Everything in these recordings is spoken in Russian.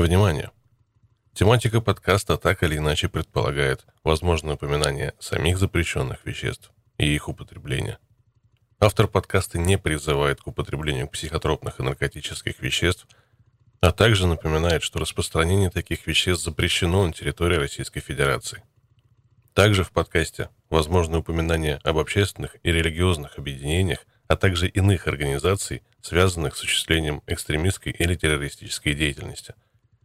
Внимание! Тематика подкаста так или иначе предполагает возможное упоминание самих запрещенных веществ и их употребления. Автор подкаста не призывает к употреблению психотропных и наркотических веществ, а также напоминает, что распространение таких веществ запрещено на территории Российской Федерации. Также в подкасте возможно упоминание об общественных и религиозных объединениях, а также иных организаций, связанных с осуществлением экстремистской или террористической деятельности.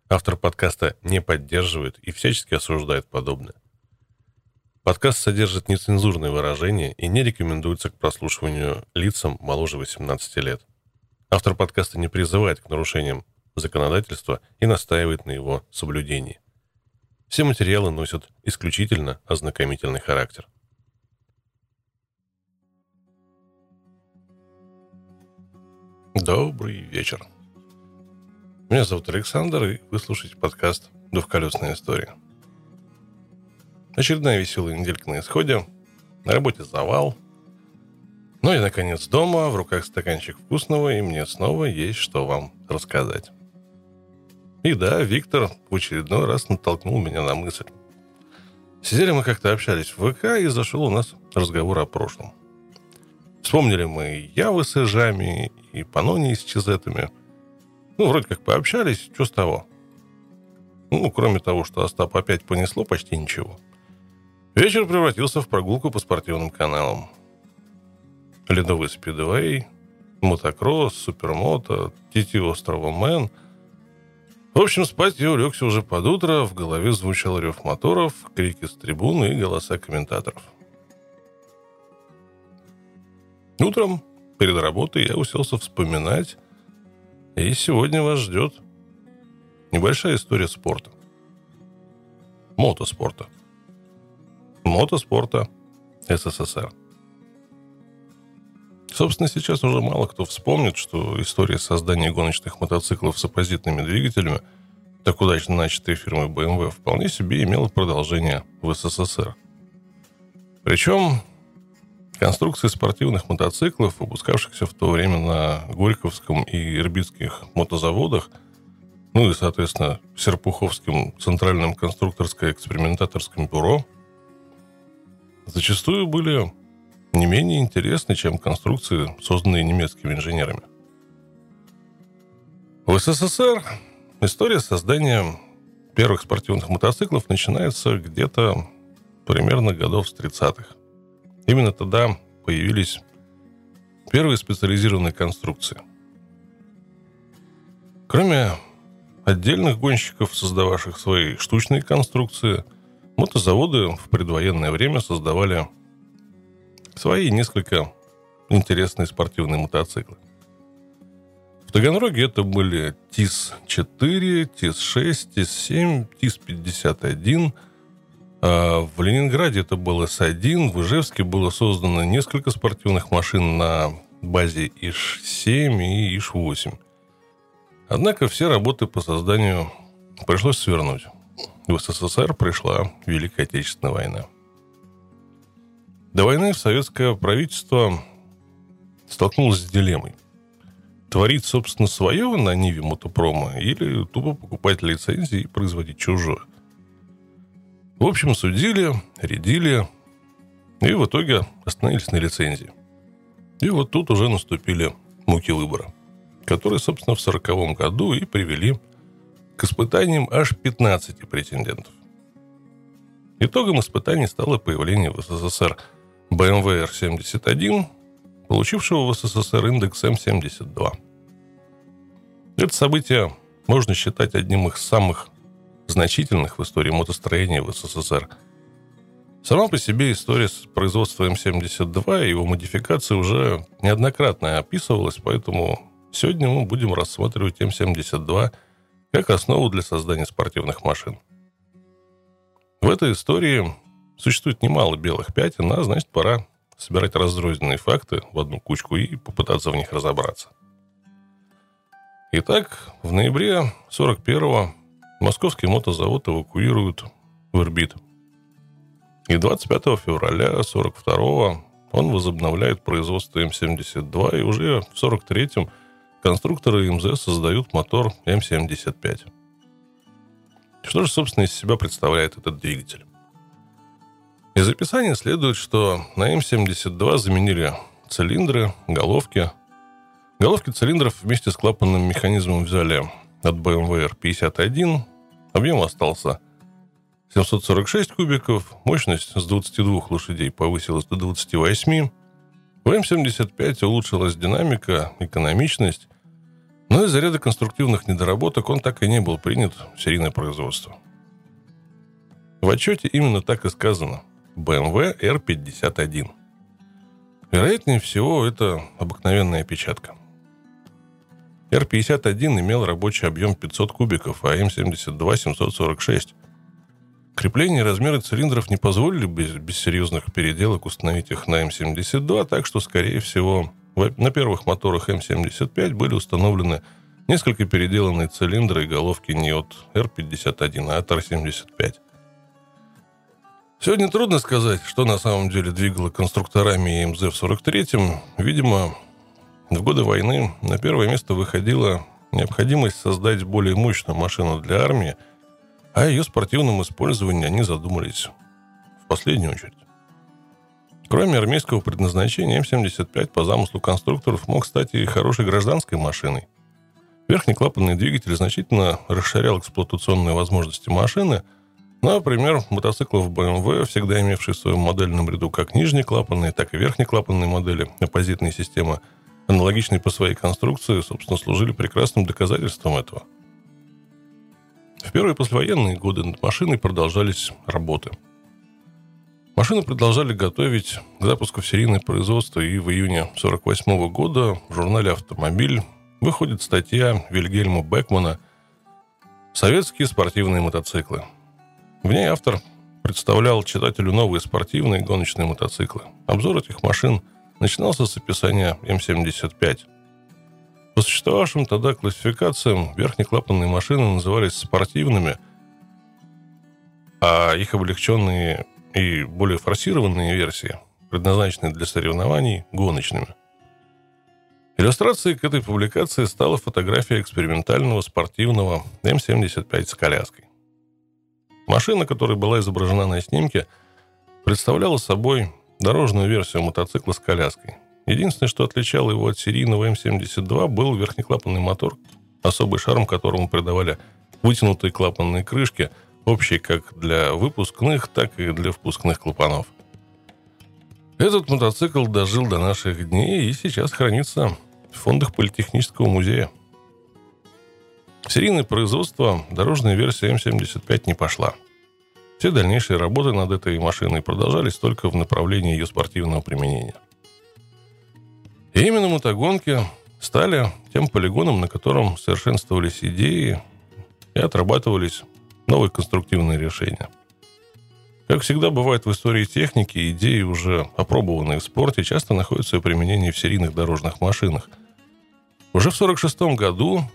Автор подкаста не поддерживает и всячески осуждает подобное. Подкаст содержит нецензурные выражения и не рекомендуется к прослушиванию лицам моложе 18 лет. Автор подкаста не призывает к нарушениям законодательства и настаивает на его соблюдении. Все материалы носят исключительно ознакомительный характер. Добрый вечер. Меня зовут Александр, и вы слушаете подкаст «Двухколесная история». Очередная веселая неделька на исходе. На работе завал. Ну и, наконец, дома, в руках стаканчик вкусного, и мне снова есть что вам рассказать. И да, Виктор в очередной раз натолкнул меня на мысль. Сидели мы как-то общались в ВК, и зашел у нас разговор о прошлом – Вспомнили мы Явы с Эжами, и Панони с Чизетами. Ну, вроде как пообщались, что с того? Ну, кроме того, что Остап опять понесло почти ничего. Вечер превратился в прогулку по спортивным каналам. Ледовый спидвей, мотокросс, супермото, Тити острова Мэн. В общем, спать я улегся уже под утро, в голове звучал рев моторов, крики с трибуны и голоса комментаторов. Утром перед работой я уселся вспоминать, и сегодня вас ждет небольшая история спорта. Мотоспорта. Мотоспорта СССР. Собственно, сейчас уже мало кто вспомнит, что история создания гоночных мотоциклов с оппозитными двигателями, так удачно начатой фирмой BMW, вполне себе имела продолжение в СССР. Причем Конструкции спортивных мотоциклов, выпускавшихся в то время на Горьковском и Ирбитских мотозаводах, ну и, соответственно, Серпуховским Центральным конструкторско-экспериментаторским бюро, зачастую были не менее интересны, чем конструкции, созданные немецкими инженерами. В СССР история создания первых спортивных мотоциклов начинается где-то примерно годов с 30-х. Именно тогда появились первые специализированные конструкции. Кроме отдельных гонщиков, создававших свои штучные конструкции, мотозаводы в предвоенное время создавали свои несколько интересные спортивные мотоциклы. В Таганроге это были ТИС-4, ТИС-6, ТИС-7, ТИС-51 – а в Ленинграде это был С-1, в Ижевске было создано несколько спортивных машин на базе ИШ-7 и ИШ-8. Однако все работы по созданию пришлось свернуть. В СССР пришла Великая Отечественная война. До войны советское правительство столкнулось с дилеммой. Творить, собственно, свое на Ниве мотопрома или тупо покупать лицензии и производить чужое – в общем, судили, рядили, и в итоге остановились на лицензии. И вот тут уже наступили муки выбора, которые, собственно, в 1940 году и привели к испытаниям аж 15 претендентов. Итогом испытаний стало появление в СССР BMW R71, получившего в СССР индекс М72. Это событие можно считать одним из самых значительных в истории мотостроения в СССР. Сама по себе история с производством М-72 и его модификации уже неоднократно описывалась, поэтому сегодня мы будем рассматривать М-72 как основу для создания спортивных машин. В этой истории существует немало белых пятен, а значит пора собирать разрозненные факты в одну кучку и попытаться в них разобраться. Итак, в ноябре 41-го Московский мотозавод эвакуируют в Ирбит. И 25 февраля 42 он возобновляет производство М-72, и уже в 43-м конструкторы МЗ создают мотор М-75. Что же, собственно, из себя представляет этот двигатель? Из описания следует, что на М-72 заменили цилиндры, головки. Головки цилиндров вместе с клапанным механизмом взяли от BMW R51. Объем остался 746 кубиков, мощность с 22 лошадей повысилась до 28. У М-75 улучшилась динамика, экономичность, но из-за ряда конструктивных недоработок он так и не был принят в серийное производство. В отчете именно так и сказано. BMW R51. Вероятнее всего, это обыкновенная опечатка. R51 имел рабочий объем 500 кубиков, а М72 746. Крепление и размеры цилиндров не позволили без, без серьезных переделок установить их на М72, так что, скорее всего, на первых моторах М75 были установлены несколько переделанные цилиндры и головки не от R51, а от R75. Сегодня трудно сказать, что на самом деле двигало конструкторами МЗ в 43-м. Видимо, в годы войны на первое место выходила необходимость создать более мощную машину для армии, а о ее спортивном использовании они задумались в последнюю очередь. Кроме армейского предназначения, М-75 по замыслу конструкторов мог стать и хорошей гражданской машиной. Верхний клапанный двигатель значительно расширял эксплуатационные возможности машины, ну, например, мотоциклов BMW, всегда имевшие в своем модельном ряду как нижние клапанные, так и верхние клапанные модели оппозитной системы, аналогичные по своей конструкции, собственно, служили прекрасным доказательством этого. В первые послевоенные годы над машиной продолжались работы – Машины продолжали готовить к запуску в серийное производство, и в июне 1948 года в журнале «Автомобиль» выходит статья Вильгельма Бекмана «Советские спортивные мотоциклы». В ней автор представлял читателю новые спортивные гоночные мотоциклы. Обзор этих машин начинался с описания М-75. По существовавшим тогда классификациям верхнеклапанные машины назывались спортивными, а их облегченные и более форсированные версии, предназначенные для соревнований, гоночными. Иллюстрацией к этой публикации стала фотография экспериментального спортивного М-75 с коляской. Машина, которая была изображена на снимке, представляла собой дорожную версию мотоцикла с коляской. Единственное, что отличало его от серийного М-72, был верхнеклапанный мотор, особый шарм которому придавали вытянутые клапанные крышки – общий как для выпускных, так и для впускных клапанов. Этот мотоцикл дожил до наших дней и сейчас хранится в фондах Политехнического музея. В серийное производство дорожная версия М75 не пошла. Все дальнейшие работы над этой машиной продолжались только в направлении ее спортивного применения. И именно мотогонки стали тем полигоном, на котором совершенствовались идеи и отрабатывались новые конструктивные решения. Как всегда бывает в истории техники, идеи, уже опробованные в спорте, часто находят свое применение в серийных дорожных машинах. Уже в 1946 году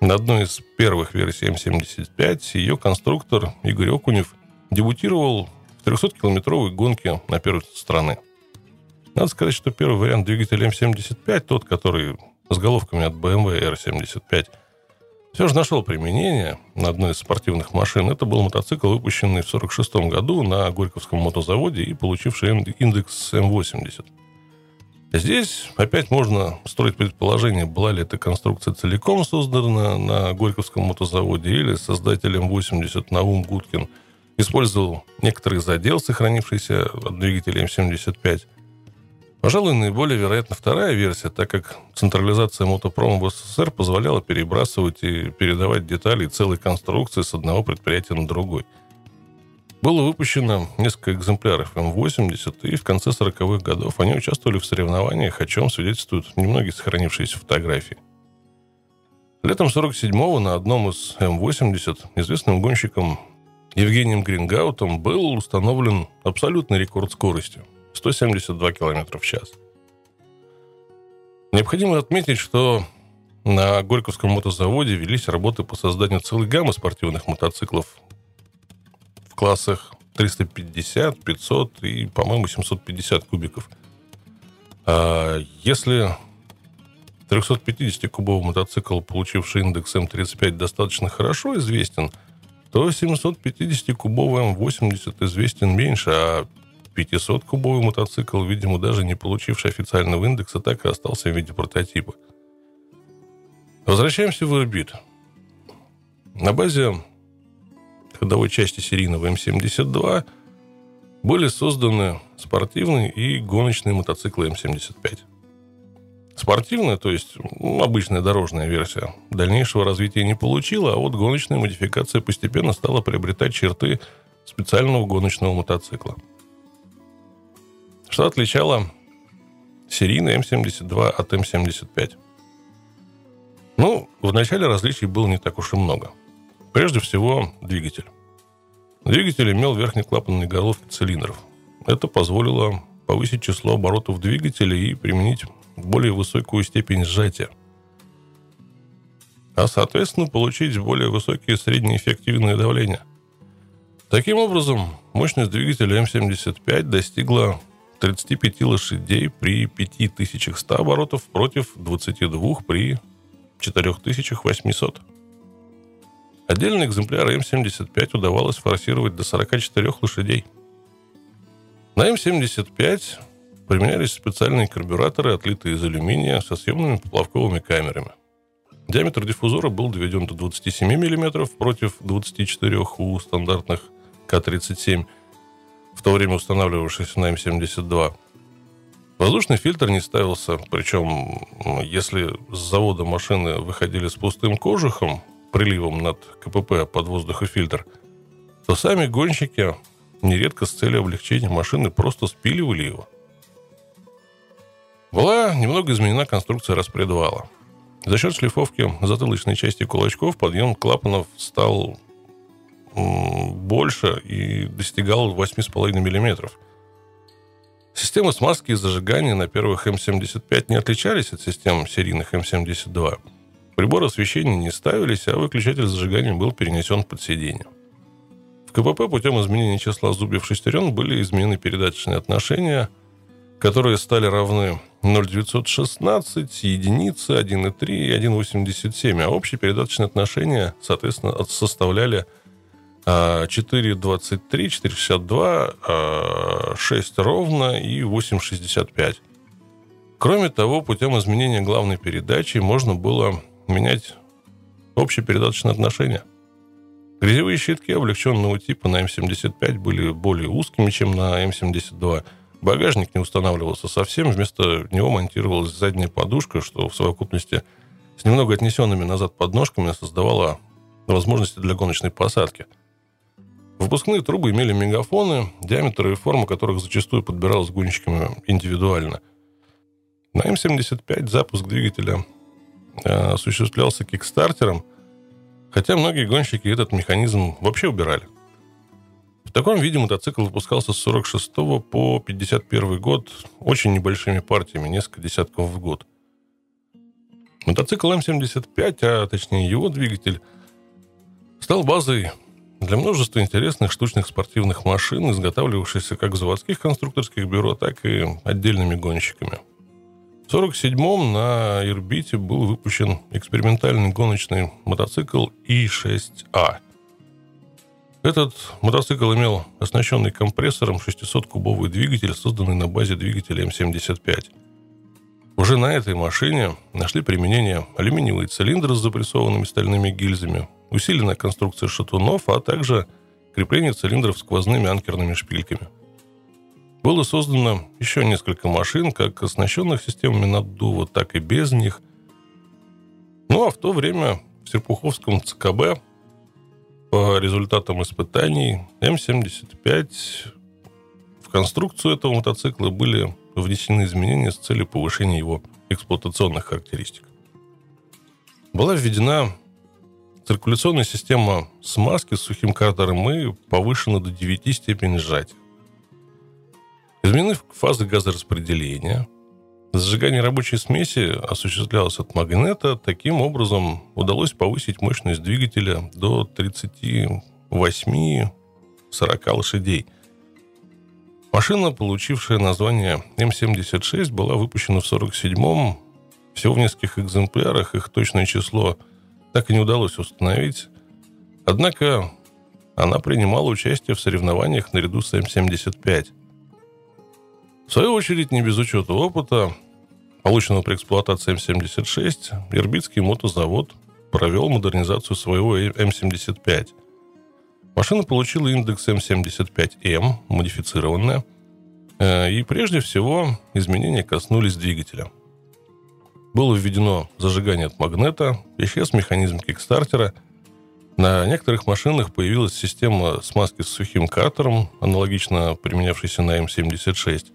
на одной из первых версий М-75 ее конструктор Игорь Окунев дебютировал в 300-километровой гонке на первой страны. Надо сказать, что первый вариант двигателя М-75, тот, который с головками от BMW R75, все же нашел применение на одной из спортивных машин. Это был мотоцикл, выпущенный в 1946 году на Горьковском мотозаводе и получивший индекс М80. Здесь опять можно строить предположение, была ли эта конструкция целиком создана на Горьковском мотозаводе или создателем 80 Наум Гудкин использовал некоторый задел, сохранившийся от двигателя М75, Пожалуй, наиболее вероятна вторая версия, так как централизация мотопрома в СССР позволяла перебрасывать и передавать детали и целые конструкции с одного предприятия на другой. Было выпущено несколько экземпляров М-80, и в конце 40-х годов они участвовали в соревнованиях, о чем свидетельствуют немногие сохранившиеся фотографии. Летом 47-го на одном из М-80 известным гонщиком Евгением Грингаутом был установлен абсолютный рекорд скорости – 172 км в час. Необходимо отметить, что на Горьковском мотозаводе велись работы по созданию целой гаммы спортивных мотоциклов в классах 350, 500 и, по-моему, 750 кубиков. А если 350-кубовый мотоцикл, получивший индекс М35, достаточно хорошо известен, то 750-кубовый М80 известен меньше, а 500-кубовый мотоцикл, видимо, даже не получивший официального индекса, так и остался в виде прототипа. Возвращаемся в Ирбит. На базе ходовой части серийного М72 были созданы спортивные и гоночные мотоциклы М75. Спортивная, то есть ну, обычная дорожная версия, дальнейшего развития не получила, а вот гоночная модификация постепенно стала приобретать черты специального гоночного мотоцикла. Что отличало серийный М72 от М75? Ну, в начале различий было не так уж и много. Прежде всего, двигатель. Двигатель имел верхнеклапанные головки цилиндров. Это позволило повысить число оборотов двигателя и применить более высокую степень сжатия. А, соответственно, получить более высокие среднеэффективные давления. Таким образом, мощность двигателя М75 достигла 35 лошадей при 5100 оборотов против 22 при 4800. Отдельный экземпляр М75 удавалось форсировать до 44 лошадей. На М75 применялись специальные карбюраторы, отлитые из алюминия, со съемными поплавковыми камерами. Диаметр диффузора был доведен до 27 мм против 24 у стандартных К-37, в то время устанавливавшихся на М72. Воздушный фильтр не ставился, причем если с завода машины выходили с пустым кожухом, приливом над КПП под воздухофильтр, то сами гонщики нередко с целью облегчения машины просто спиливали его – была немного изменена конструкция распредвала. За счет шлифовки затылочной части кулачков подъем клапанов стал больше и достигал 8,5 мм. Системы смазки и зажигания на первых М75 не отличались от систем серийных М72. Приборы освещения не ставились, а выключатель зажигания был перенесен под сиденье. В КПП путем изменения числа зубьев шестерен были изменены передаточные отношения, которые стали равны 0,916, единицы, 1,3 и 1,87. А общие передаточные отношения, соответственно, составляли 4,23, 4,62, 6 ровно и 8,65. Кроме того, путем изменения главной передачи можно было менять общие передаточные отношения. Грязевые щитки облегченного типа на М75 были более узкими, чем на М72 – Багажник не устанавливался совсем, вместо него монтировалась задняя подушка, что в совокупности с немного отнесенными назад подножками создавало возможности для гоночной посадки. Выпускные трубы имели мегафоны, диаметр и форма которых зачастую подбиралась гонщиками индивидуально. На М-75 запуск двигателя э, осуществлялся кикстартером, хотя многие гонщики этот механизм вообще убирали – в таком виде мотоцикл выпускался с 46 по 51 год очень небольшими партиями, несколько десятков в год. Мотоцикл М75, а точнее его двигатель, стал базой для множества интересных штучных спортивных машин, изготавливавшихся как в заводских конструкторских бюро, так и отдельными гонщиками. В 1947-м на Ирбите был выпущен экспериментальный гоночный мотоцикл И6А – этот мотоцикл имел оснащенный компрессором 600-кубовый двигатель, созданный на базе двигателя М75. Уже на этой машине нашли применение алюминиевые цилиндры с запрессованными стальными гильзами, усиленная конструкция шатунов, а также крепление цилиндров сквозными анкерными шпильками. Было создано еще несколько машин, как оснащенных системами наддува, так и без них. Ну а в то время в Серпуховском ЦКБ по результатам испытаний М-75 в конструкцию этого мотоцикла были внесены изменения с целью повышения его эксплуатационных характеристик. Была введена циркуляционная система смазки с сухим картером и повышена до 9 степеней сжатия. Изменены фазы газораспределения – Зажигание рабочей смеси осуществлялось от магнета. Таким образом, удалось повысить мощность двигателя до 38-40 лошадей. Машина, получившая название М-76, была выпущена в 1947-м. Всего в нескольких экземплярах их точное число так и не удалось установить. Однако она принимала участие в соревнованиях наряду с М-75. В свою очередь, не без учета опыта, полученного при эксплуатации М-76, Ирбитский мотозавод провел модернизацию своего М-75. Машина получила индекс М75М, модифицированная, э, и прежде всего изменения коснулись двигателя. Было введено зажигание от магнета, исчез механизм кикстартера. На некоторых машинах появилась система смазки с сухим картером, аналогично применявшейся на М76.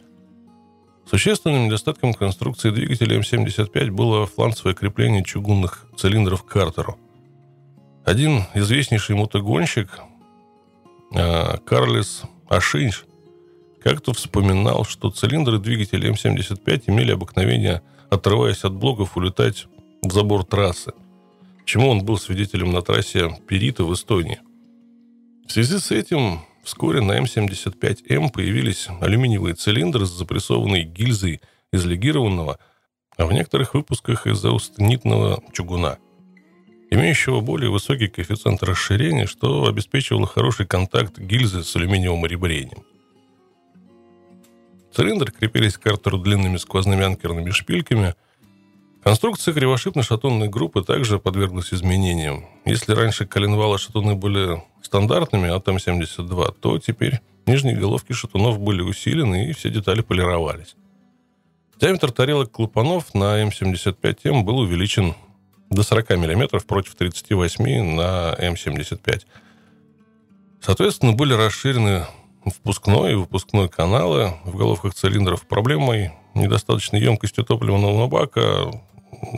Существенным недостатком конструкции двигателя М75 было фланцевое крепление чугунных цилиндров к картеру. Один известнейший мотогонщик, э, Карлес Ашинш, как-то вспоминал, что цилиндры двигателя М75 имели обыкновение, отрываясь от блоков, улетать в забор трассы, чему он был свидетелем на трассе Перита в Эстонии. В связи с этим Вскоре на М75М появились алюминиевые цилиндры с запрессованной гильзой из легированного, а в некоторых выпусках из аустенитного чугуна, имеющего более высокий коэффициент расширения, что обеспечивало хороший контакт гильзы с алюминиевым ребрением. Цилиндры крепились к картеру длинными сквозными анкерными шпильками. Конструкция кривошипно-шатунной группы также подверглась изменениям. Если раньше коленвалы шатуны были стандартными от М-72, то теперь нижние головки шатунов были усилены и все детали полировались. Диаметр тарелок клапанов на М-75М был увеличен до 40 мм против 38 на М-75. Соответственно, были расширены впускной и выпускной каналы в головках цилиндров. Проблемой недостаточной емкости топливного бака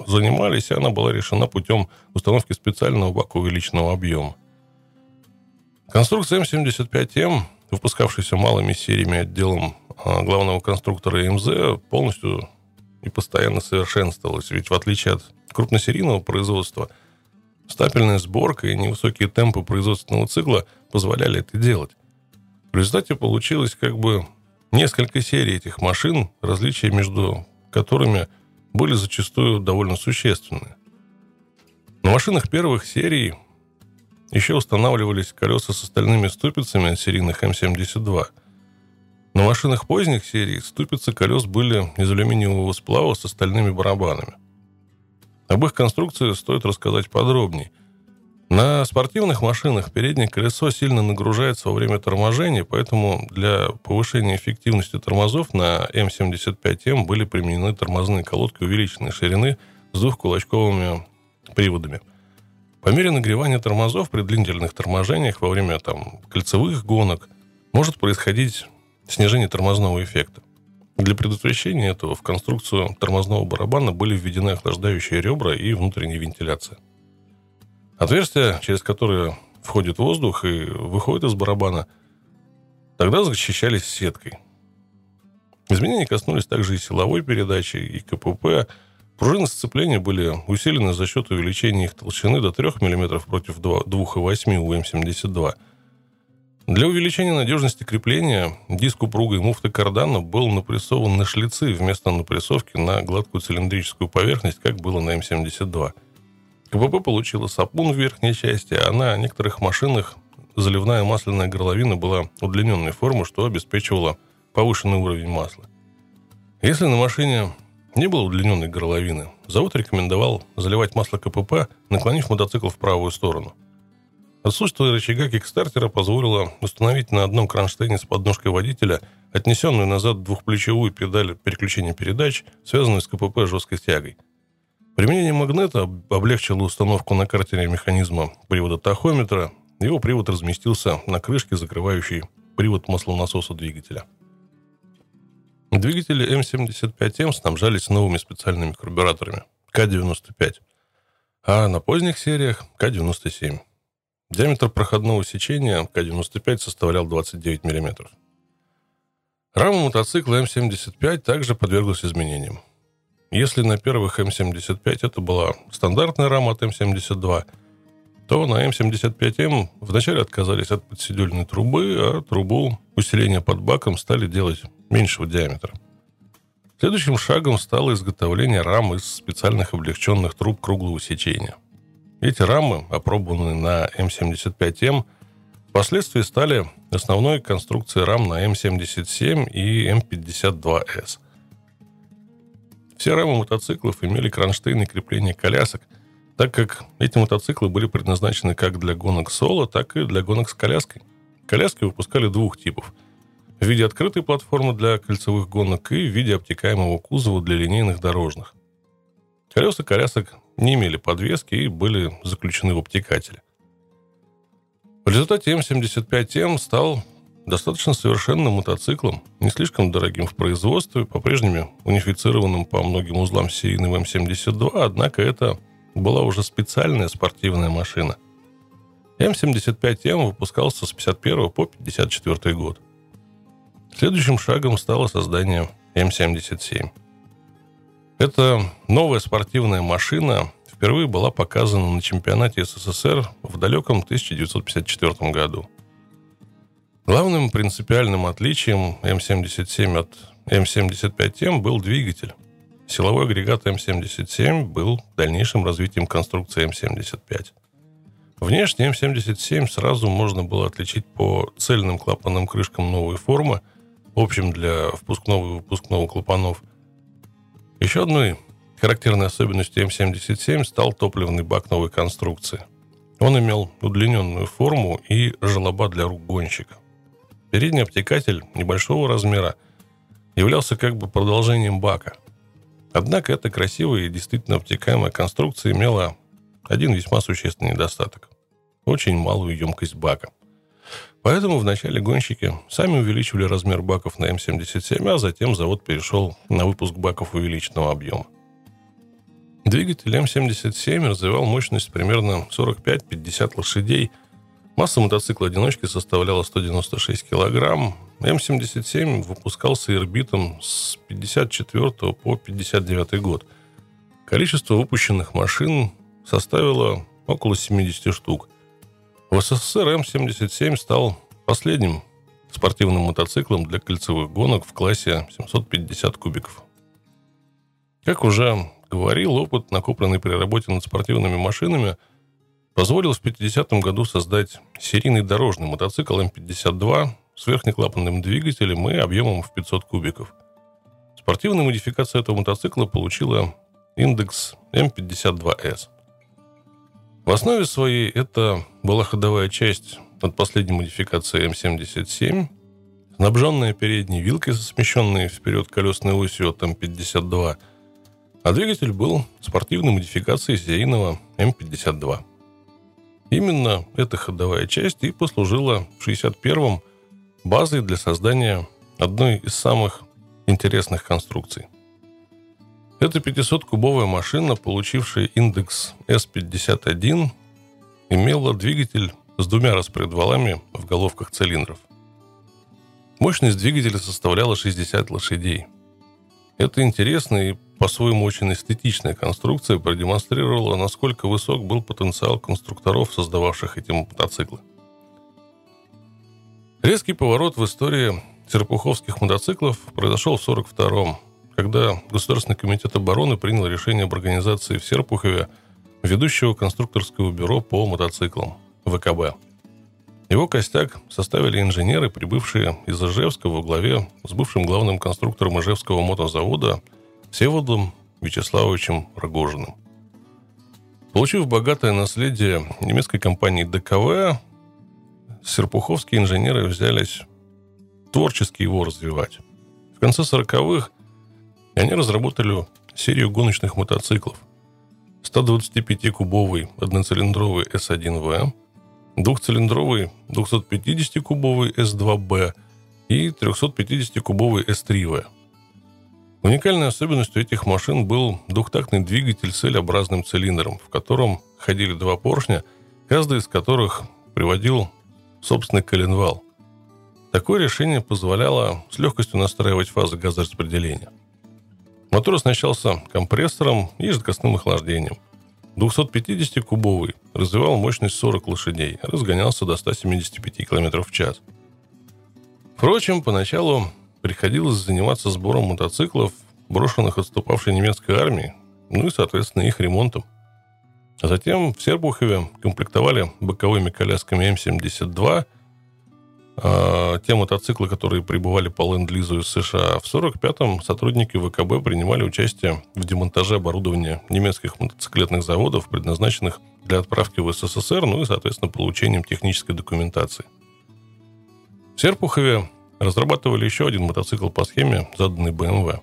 занимались, и она была решена путем установки специального бака увеличенного объема. Конструкция М75М, выпускавшаяся малыми сериями отделом а, главного конструктора МЗ, полностью и постоянно совершенствовалась. Ведь в отличие от крупносерийного производства, стапельная сборка и невысокие темпы производственного цикла позволяли это делать. В результате получилось как бы несколько серий этих машин, различия между которыми были зачастую довольно существенны. На машинах первых серий еще устанавливались колеса с остальными ступицами от серийных М-72. На машинах поздних серий ступицы колес были из алюминиевого сплава с остальными барабанами. Об их конструкции стоит рассказать подробнее. На спортивных машинах переднее колесо сильно нагружается во время торможения, поэтому для повышения эффективности тормозов на М75М были применены тормозные колодки увеличенной ширины с двухкулачковыми приводами – по мере нагревания тормозов при длительных торможениях во время там, кольцевых гонок может происходить снижение тормозного эффекта. Для предотвращения этого в конструкцию тормозного барабана были введены охлаждающие ребра и внутренняя вентиляция. Отверстия, через которые входит воздух и выходит из барабана, тогда защищались сеткой. Изменения коснулись также и силовой передачи, и КПП, Пружины сцепления были усилены за счет увеличения их толщины до 3 мм против 2,8 у М72. Для увеличения надежности крепления диск упругой муфты кардана был напрессован на шлицы вместо напрессовки на гладкую цилиндрическую поверхность, как было на М72. КПП получила сапун в верхней части, а на некоторых машинах заливная масляная горловина была удлиненной формы, что обеспечивало повышенный уровень масла. Если на машине не было удлиненной горловины. Завод рекомендовал заливать масло КПП, наклонив мотоцикл в правую сторону. Отсутствие рычага кикстартера позволило установить на одном кронштейне с подножкой водителя отнесенную назад двухплечевую педаль переключения передач, связанную с КПП жесткой тягой. Применение магнета облегчило установку на картере механизма привода тахометра. Его привод разместился на крышке, закрывающей привод маслонасоса двигателя. Двигатели М75М снабжались новыми специальными карбюраторами К-95, а на поздних сериях К-97. Диаметр проходного сечения К-95 составлял 29 мм. Рама мотоцикла М75 также подверглась изменениям. Если на первых М75 это была стандартная рама от М72, то на М75М вначале отказались от подседельной трубы, а трубу усиления под баком стали делать меньшего диаметра. Следующим шагом стало изготовление рам из специальных облегченных труб круглого сечения. Эти рамы, опробованные на М75М, впоследствии стали основной конструкцией рам на М77 и М52С. Все рамы мотоциклов имели кронштейны крепления колясок, так как эти мотоциклы были предназначены как для гонок соло, так и для гонок с коляской. Коляски выпускали двух типов – в виде открытой платформы для кольцевых гонок и в виде обтекаемого кузова для линейных дорожных. Колеса колясок не имели подвески и были заключены в обтекатели. В результате М75М стал достаточно совершенным мотоциклом, не слишком дорогим в производстве, по-прежнему унифицированным по многим узлам серийным М72, однако это была уже специальная спортивная машина. М75М выпускался с 51 по 54 год. Следующим шагом стало создание М-77. Эта новая спортивная машина впервые была показана на чемпионате СССР в далеком 1954 году. Главным принципиальным отличием М-77 от М-75М был двигатель. Силовой агрегат М-77 был дальнейшим развитием конструкции М-75. Внешне М-77 сразу можно было отличить по цельным клапанным крышкам новой формы – общем для впускного и выпускного клапанов. Еще одной характерной особенностью М77 стал топливный бак новой конструкции. Он имел удлиненную форму и желоба для рук гонщика. Передний обтекатель небольшого размера являлся как бы продолжением бака. Однако эта красивая и действительно обтекаемая конструкция имела один весьма существенный недостаток – очень малую емкость бака. Поэтому вначале гонщики сами увеличивали размер баков на М77, а затем завод перешел на выпуск баков увеличенного объема. Двигатель М77 развивал мощность примерно 45-50 лошадей. Масса мотоцикла-одиночки составляла 196 килограмм. М77 выпускался ирбитом с 54 по 59 год. Количество выпущенных машин составило около 70 штук – в СССР М-77 стал последним спортивным мотоциклом для кольцевых гонок в классе 750 кубиков. Как уже говорил, опыт, накопленный при работе над спортивными машинами, позволил в 50-м году создать серийный дорожный мотоцикл М-52 с верхнеклапанным двигателем и объемом в 500 кубиков. Спортивная модификация этого мотоцикла получила индекс М52С – в основе своей это была ходовая часть от последней модификации М77, снабженная передней вилкой со смещенной вперед колесной осью от М52, а двигатель был спортивной модификацией серийного М52. Именно эта ходовая часть и послужила в 61-м базой для создания одной из самых интересных конструкций – эта 500-кубовая машина, получившая индекс S51, имела двигатель с двумя распредвалами в головках цилиндров. Мощность двигателя составляла 60 лошадей. Эта интересная и по-своему очень эстетичная конструкция продемонстрировала, насколько высок был потенциал конструкторов, создававших эти мотоциклы. Резкий поворот в истории серпуховских мотоциклов произошел в 1942 когда Государственный комитет обороны принял решение об организации в Серпухове ведущего конструкторского бюро по мотоциклам ВКБ. Его костяк составили инженеры, прибывшие из Ижевска во главе с бывшим главным конструктором Ижевского мотозавода Всеволодом Вячеславовичем Рогожиным. Получив богатое наследие немецкой компании ДКВ, серпуховские инженеры взялись творчески его развивать. В конце 40-х и они разработали серию гоночных мотоциклов. 125-кубовый одноцилиндровый S1V, двухцилиндровый 250-кубовый S2B и 350-кубовый S3V. Уникальной особенностью этих машин был двухтактный двигатель с L-образным цилиндром, в котором ходили два поршня, каждый из которых приводил собственный коленвал. Такое решение позволяло с легкостью настраивать фазы газораспределения – Мотор оснащался компрессором и жидкостным охлаждением. 250-кубовый развивал мощность 40 лошадей, разгонялся до 175 км в час. Впрочем, поначалу приходилось заниматься сбором мотоциклов, брошенных отступавшей немецкой армией, ну и, соответственно, их ремонтом. А затем в Сербухове комплектовали боковыми колясками М-72 э, те мотоциклы, которые прибывали по ленд-лизу из США. В 1945-м сотрудники ВКБ принимали участие в демонтаже оборудования немецких мотоциклетных заводов, предназначенных для отправки в СССР, ну и, соответственно, получением технической документации. В Серпухове разрабатывали еще один мотоцикл по схеме, заданный BMW.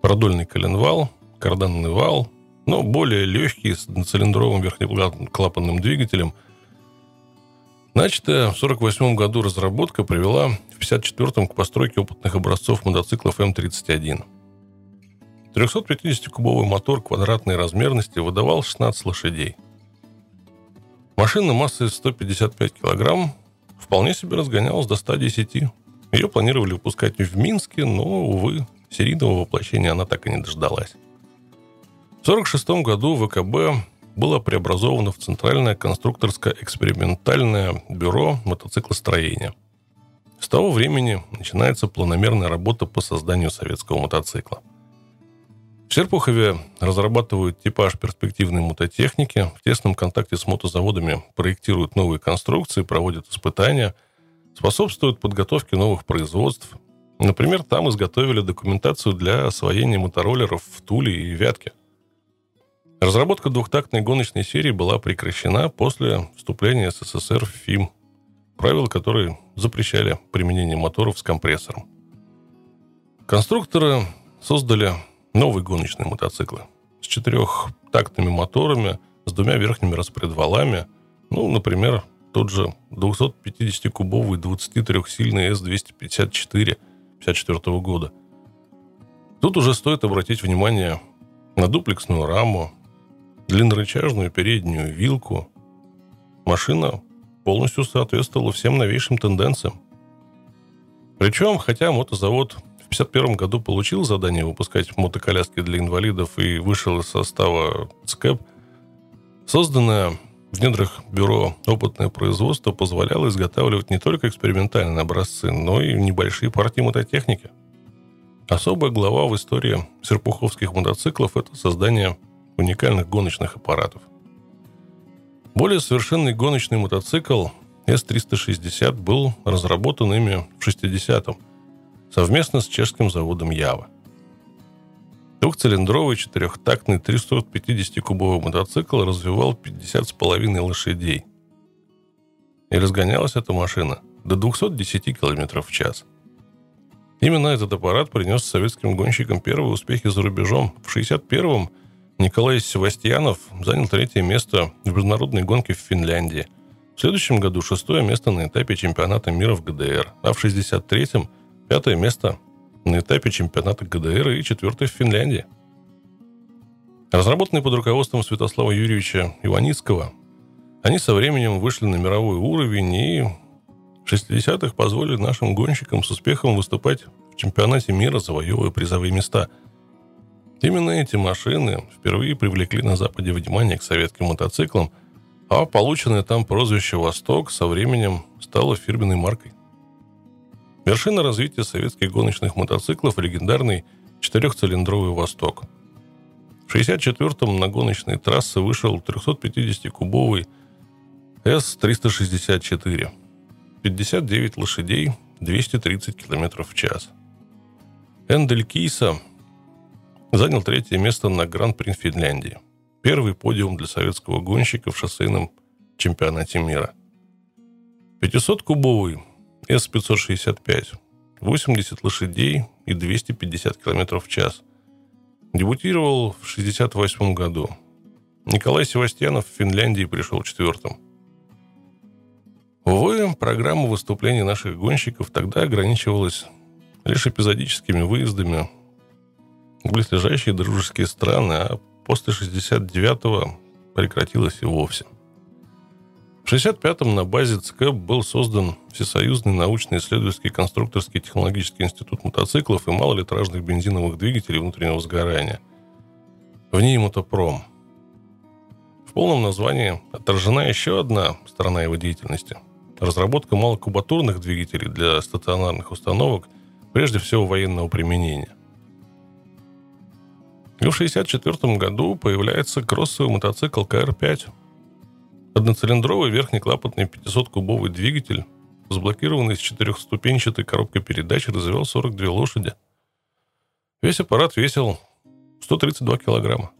Продольный коленвал, карданный вал, но более легкий, с цилиндровым верхнеклапанным двигателем – Начатая в 1948 году разработка привела в 1954 к постройке опытных образцов мотоциклов М-31. 350-кубовый мотор квадратной размерности выдавал 16 лошадей. Машина массой 155 килограмм вполне себе разгонялась до 110. Ее планировали выпускать в Минске, но, увы, серийного воплощения она так и не дождалась. В 1946 году ВКБ было преобразовано в Центральное конструкторское экспериментальное бюро мотоциклостроения. С того времени начинается планомерная работа по созданию советского мотоцикла. В Серпухове разрабатывают типаж перспективной мототехники, в тесном контакте с мотозаводами проектируют новые конструкции, проводят испытания, способствуют подготовке новых производств. Например, там изготовили документацию для освоения мотороллеров в Туле и Вятке – Разработка двухтактной гоночной серии была прекращена после вступления СССР в ФИМ, правила которые запрещали применение моторов с компрессором. Конструкторы создали новые гоночные мотоциклы с четырехтактными моторами, с двумя верхними распредвалами. Ну, например, тот же 250-кубовый 23-сильный S254 54 года. Тут уже стоит обратить внимание на дуплексную раму, длиннорычажную переднюю вилку. Машина полностью соответствовала всем новейшим тенденциям. Причем, хотя мотозавод в 1951 году получил задание выпускать мотоколяски для инвалидов и вышел из состава ЦКЭП, созданное в недрах бюро опытное производство позволяло изготавливать не только экспериментальные образцы, но и небольшие партии мототехники. Особая глава в истории серпуховских мотоциклов – это создание уникальных гоночных аппаратов. Более совершенный гоночный мотоцикл S360 был разработан ими в 60-м совместно с чешским заводом Ява. Двухцилиндровый четырехтактный 350-кубовый мотоцикл развивал 50,5 лошадей. И разгонялась эта машина до 210 км в час. Именно этот аппарат принес советским гонщикам первые успехи за рубежом. В 61-м Николай Севастьянов занял третье место в международной гонке в Финляндии. В следующем году шестое место на этапе чемпионата мира в ГДР, а в 63-м пятое место на этапе чемпионата ГДР и четвертое в Финляндии. Разработанные под руководством Святослава Юрьевича Иваницкого, они со временем вышли на мировой уровень и в 60-х позволили нашим гонщикам с успехом выступать в чемпионате мира, завоевывая призовые места – Именно эти машины впервые привлекли на Западе внимание к советским мотоциклам, а полученное там прозвище «Восток» со временем стало фирменной маркой. Вершина развития советских гоночных мотоциклов – легендарный четырехцилиндровый «Восток». В 1964-м на гоночные трассы вышел 350-кубовый С-364. 59 лошадей, 230 км в час. Эндель Киса занял третье место на Гран-при Финляндии. Первый подиум для советского гонщика в шоссейном чемпионате мира. 500-кубовый С-565, 80 лошадей и 250 км в час. Дебютировал в 1968 году. Николай Севастьянов в Финляндии пришел четвертым. Увы, программа выступлений наших гонщиков тогда ограничивалась лишь эпизодическими выездами близлежащие дружеские страны, а после 69-го прекратилось и вовсе. В 65-м на базе ЦКЭП был создан Всесоюзный научно-исследовательский конструкторский технологический институт мотоциклов и малолитражных бензиновых двигателей внутреннего сгорания. В ней мотопром. В полном названии отражена еще одна сторона его деятельности – разработка малокубатурных двигателей для стационарных установок, прежде всего военного применения. И в 1964 году появляется кроссовый мотоцикл КР-5. Одноцилиндровый верхнеклапотный 500-кубовый двигатель заблокированный с четырехступенчатой коробкой передач, развивал 42 лошади. Весь аппарат весил 132 килограмма.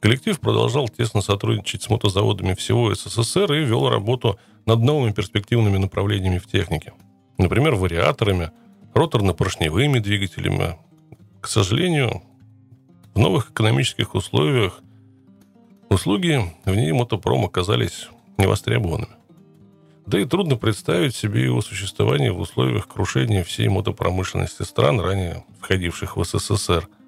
Коллектив продолжал тесно сотрудничать с мотозаводами всего СССР и вел работу над новыми перспективными направлениями в технике. Например, вариаторами, роторно-поршневыми двигателями. К сожалению, в новых экономических условиях услуги в ней мотопром оказались невостребованными. Да и трудно представить себе его существование в условиях крушения всей мотопромышленности стран, ранее входивших в СССР –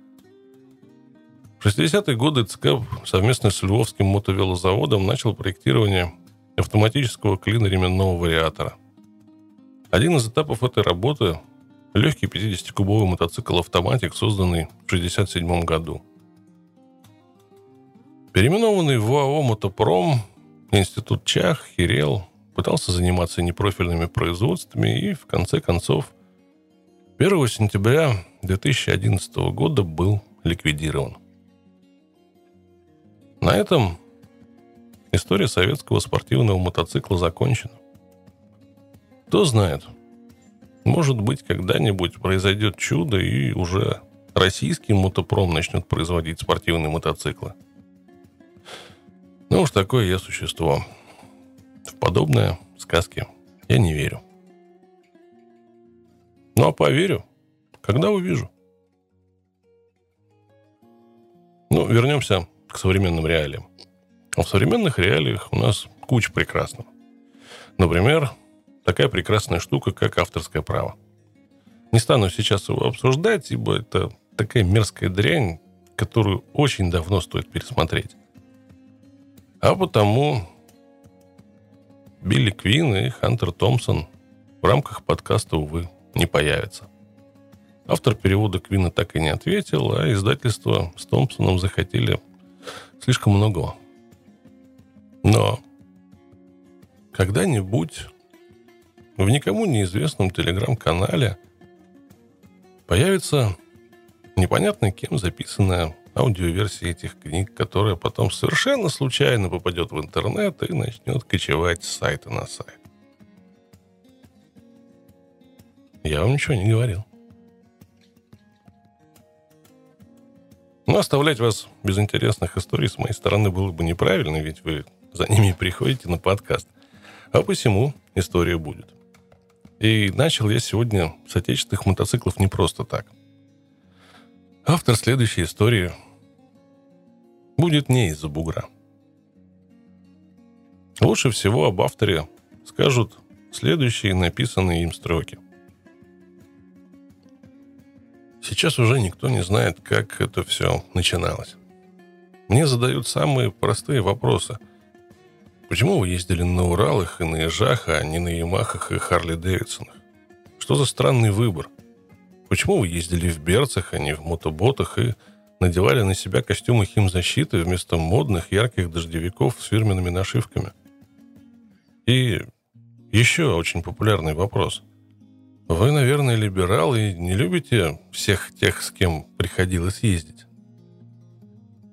в 60-е годы ЦК совместно с Львовским мотовелозаводом начал проектирование автоматического клиноременного вариатора. Один из этапов этой работы – легкий 50-кубовый мотоцикл-автоматик, созданный в 1967 году. Переименованный в ОАО «Мотопром» Институт Чах, Хирел пытался заниматься непрофильными производствами и, в конце концов, 1 сентября 2011 года был ликвидирован. На этом история советского спортивного мотоцикла закончена. Кто знает, может быть, когда-нибудь произойдет чудо, и уже российский мотопром начнет производить спортивные мотоциклы. Ну уж такое я существо. В подобное сказки я не верю. Ну а поверю, когда увижу. Ну, вернемся к современным реалиям. В современных реалиях у нас куча прекрасного. Например, такая прекрасная штука, как авторское право. Не стану сейчас его обсуждать, ибо это такая мерзкая дрянь, которую очень давно стоит пересмотреть. А потому Билли Квин и Хантер Томпсон в рамках подкаста, увы, не появятся. Автор перевода Квина так и не ответил, а издательство с Томпсоном захотели слишком многого. Но когда-нибудь в никому неизвестном телеграм-канале появится непонятно кем записанная аудиоверсия этих книг, которая потом совершенно случайно попадет в интернет и начнет кочевать с сайта на сайт. Я вам ничего не говорил. Но оставлять вас без интересных историй с моей стороны было бы неправильно, ведь вы за ними приходите на подкаст. А посему история будет. И начал я сегодня с отечественных мотоциклов не просто так. Автор следующей истории будет не из-за бугра. Лучше всего об авторе скажут следующие написанные им строки – Сейчас уже никто не знает, как это все начиналось. Мне задают самые простые вопросы. Почему вы ездили на Уралах и на Ежах, а не на Ямахах и Харли Дэвидсонах? Что за странный выбор? Почему вы ездили в берцах, а не в мотоботах и надевали на себя костюмы химзащиты вместо модных ярких дождевиков с фирменными нашивками? И еще очень популярный вопрос – вы, наверное, либерал и не любите всех тех, с кем приходилось ездить?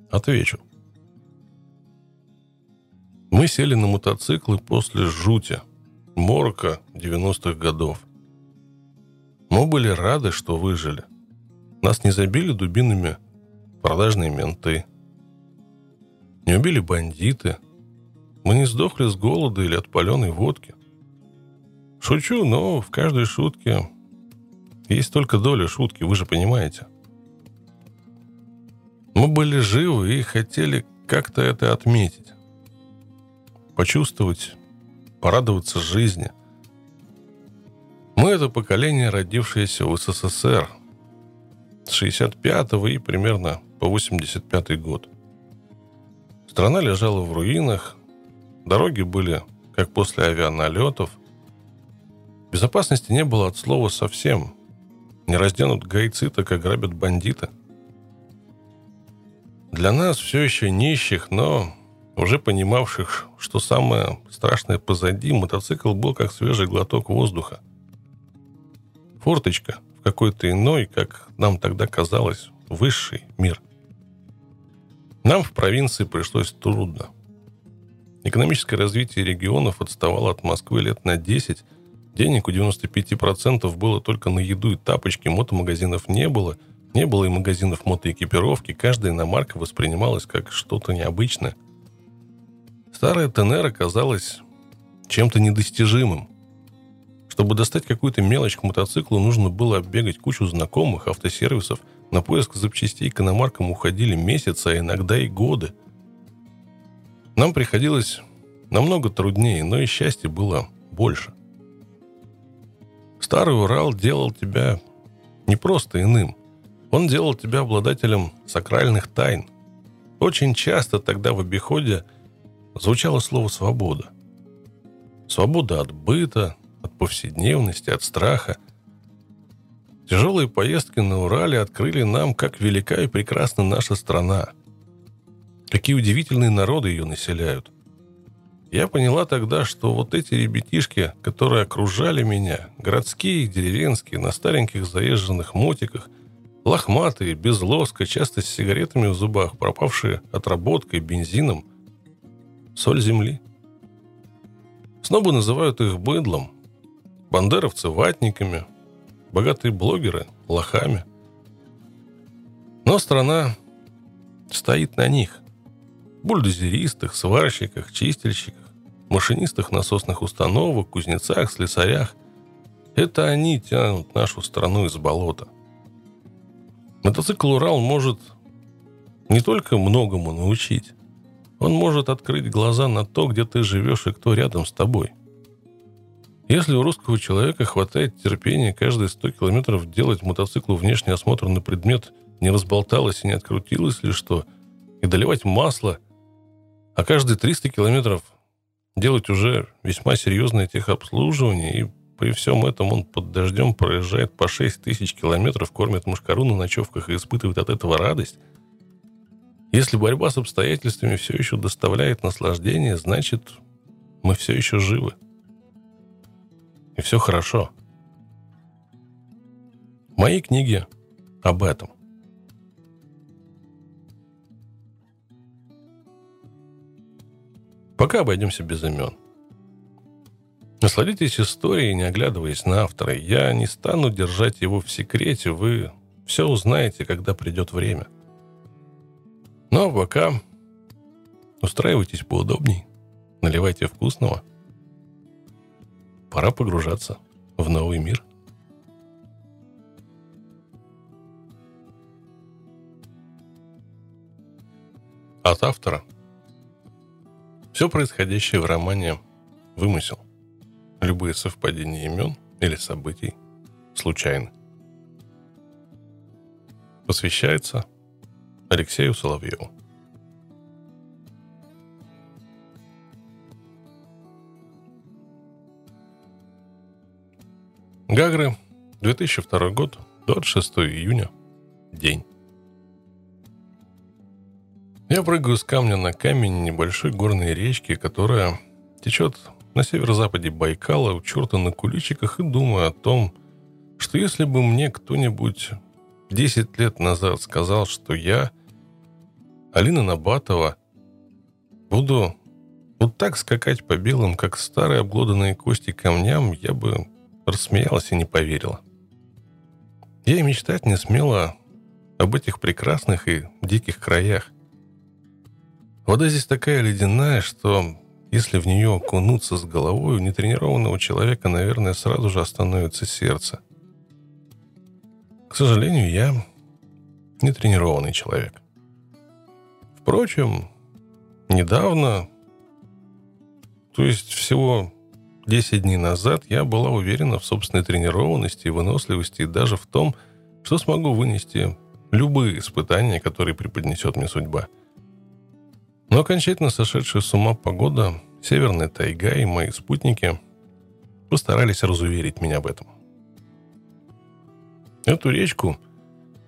Отвечу. Мы сели на мотоциклы после жути, морока 90-х годов. Мы были рады, что выжили. Нас не забили дубинами продажные менты. Не убили бандиты. Мы не сдохли с голода или от паленой водки. Шучу, но в каждой шутке есть только доля шутки, вы же понимаете. Мы были живы и хотели как-то это отметить. Почувствовать, порадоваться жизни. Мы это поколение, родившееся в СССР с 65 и примерно по 85 год. Страна лежала в руинах, дороги были как после авианалетов – Безопасности не было от слова совсем. Не разденут гайцы, так ограбят бандиты. Для нас все еще нищих, но уже понимавших, что самое страшное позади, мотоцикл был как свежий глоток воздуха. Форточка в какой-то иной, как нам тогда казалось, высший мир. Нам в провинции пришлось трудно. Экономическое развитие регионов отставало от Москвы лет на 10. Денег у 95% было только на еду и тапочки, мотомагазинов не было. Не было и магазинов мотоэкипировки. Каждая иномарка воспринималась как что-то необычное. Старая ТНР оказалась чем-то недостижимым. Чтобы достать какую-то мелочь к мотоциклу, нужно было оббегать кучу знакомых автосервисов. На поиск запчастей к иномаркам уходили месяцы, а иногда и годы – нам приходилось намного труднее, но и счастья было больше. Старый Урал делал тебя не просто иным. Он делал тебя обладателем сакральных тайн. Очень часто тогда в обиходе звучало слово «свобода». Свобода от быта, от повседневности, от страха. Тяжелые поездки на Урале открыли нам, как велика и прекрасна наша страна – Какие удивительные народы ее населяют. Я поняла тогда, что вот эти ребятишки, которые окружали меня, городские, деревенские, на стареньких заезженных мотиках, лохматые, без лоска, часто с сигаретами в зубах, пропавшие отработкой, бензином, соль земли. Снобы называют их быдлом, бандеровцы – ватниками, богатые блогеры – лохами. Но страна стоит на них – бульдозеристах, сварщиках, чистильщиках, машинистах насосных установок, кузнецах, слесарях. Это они тянут нашу страну из болота. Мотоцикл «Урал» может не только многому научить, он может открыть глаза на то, где ты живешь и кто рядом с тобой. Если у русского человека хватает терпения каждые 100 километров делать мотоциклу внешний осмотр на предмет, не разболталось и не открутилось ли что, и доливать масло а каждые 300 километров делать уже весьма серьезное техобслуживание, и при всем этом он под дождем проезжает по 6 тысяч километров, кормит мушкару на ночевках и испытывает от этого радость. Если борьба с обстоятельствами все еще доставляет наслаждение, значит, мы все еще живы. И все хорошо. Мои книги об этом. Пока обойдемся без имен. Насладитесь историей, не оглядываясь на автора. Я не стану держать его в секрете, вы все узнаете, когда придет время. Ну а пока устраивайтесь поудобней, наливайте вкусного. Пора погружаться в новый мир. От автора – все происходящее в романе – вымысел. Любые совпадения имен или событий случайны. Посвящается Алексею Соловьеву. Гагры, 2002 год, 26 июня, день. Я прыгаю с камня на камень небольшой горной речки, которая течет на северо-западе Байкала, у черта на куличиках, и думаю о том, что если бы мне кто-нибудь 10 лет назад сказал, что я, Алина Набатова, буду вот так скакать по белым, как старые обглоданные кости камням, я бы рассмеялась и не поверила. Я и мечтать не смела об этих прекрасных и диких краях. Вода здесь такая ледяная, что если в нее окунуться с головой, у нетренированного человека, наверное, сразу же остановится сердце. К сожалению, я нетренированный человек. Впрочем, недавно, то есть всего 10 дней назад, я была уверена в собственной тренированности и выносливости, и даже в том, что смогу вынести любые испытания, которые преподнесет мне судьба – но окончательно сошедшая с ума погода, северная тайга и мои спутники постарались разуверить меня об этом. Эту речку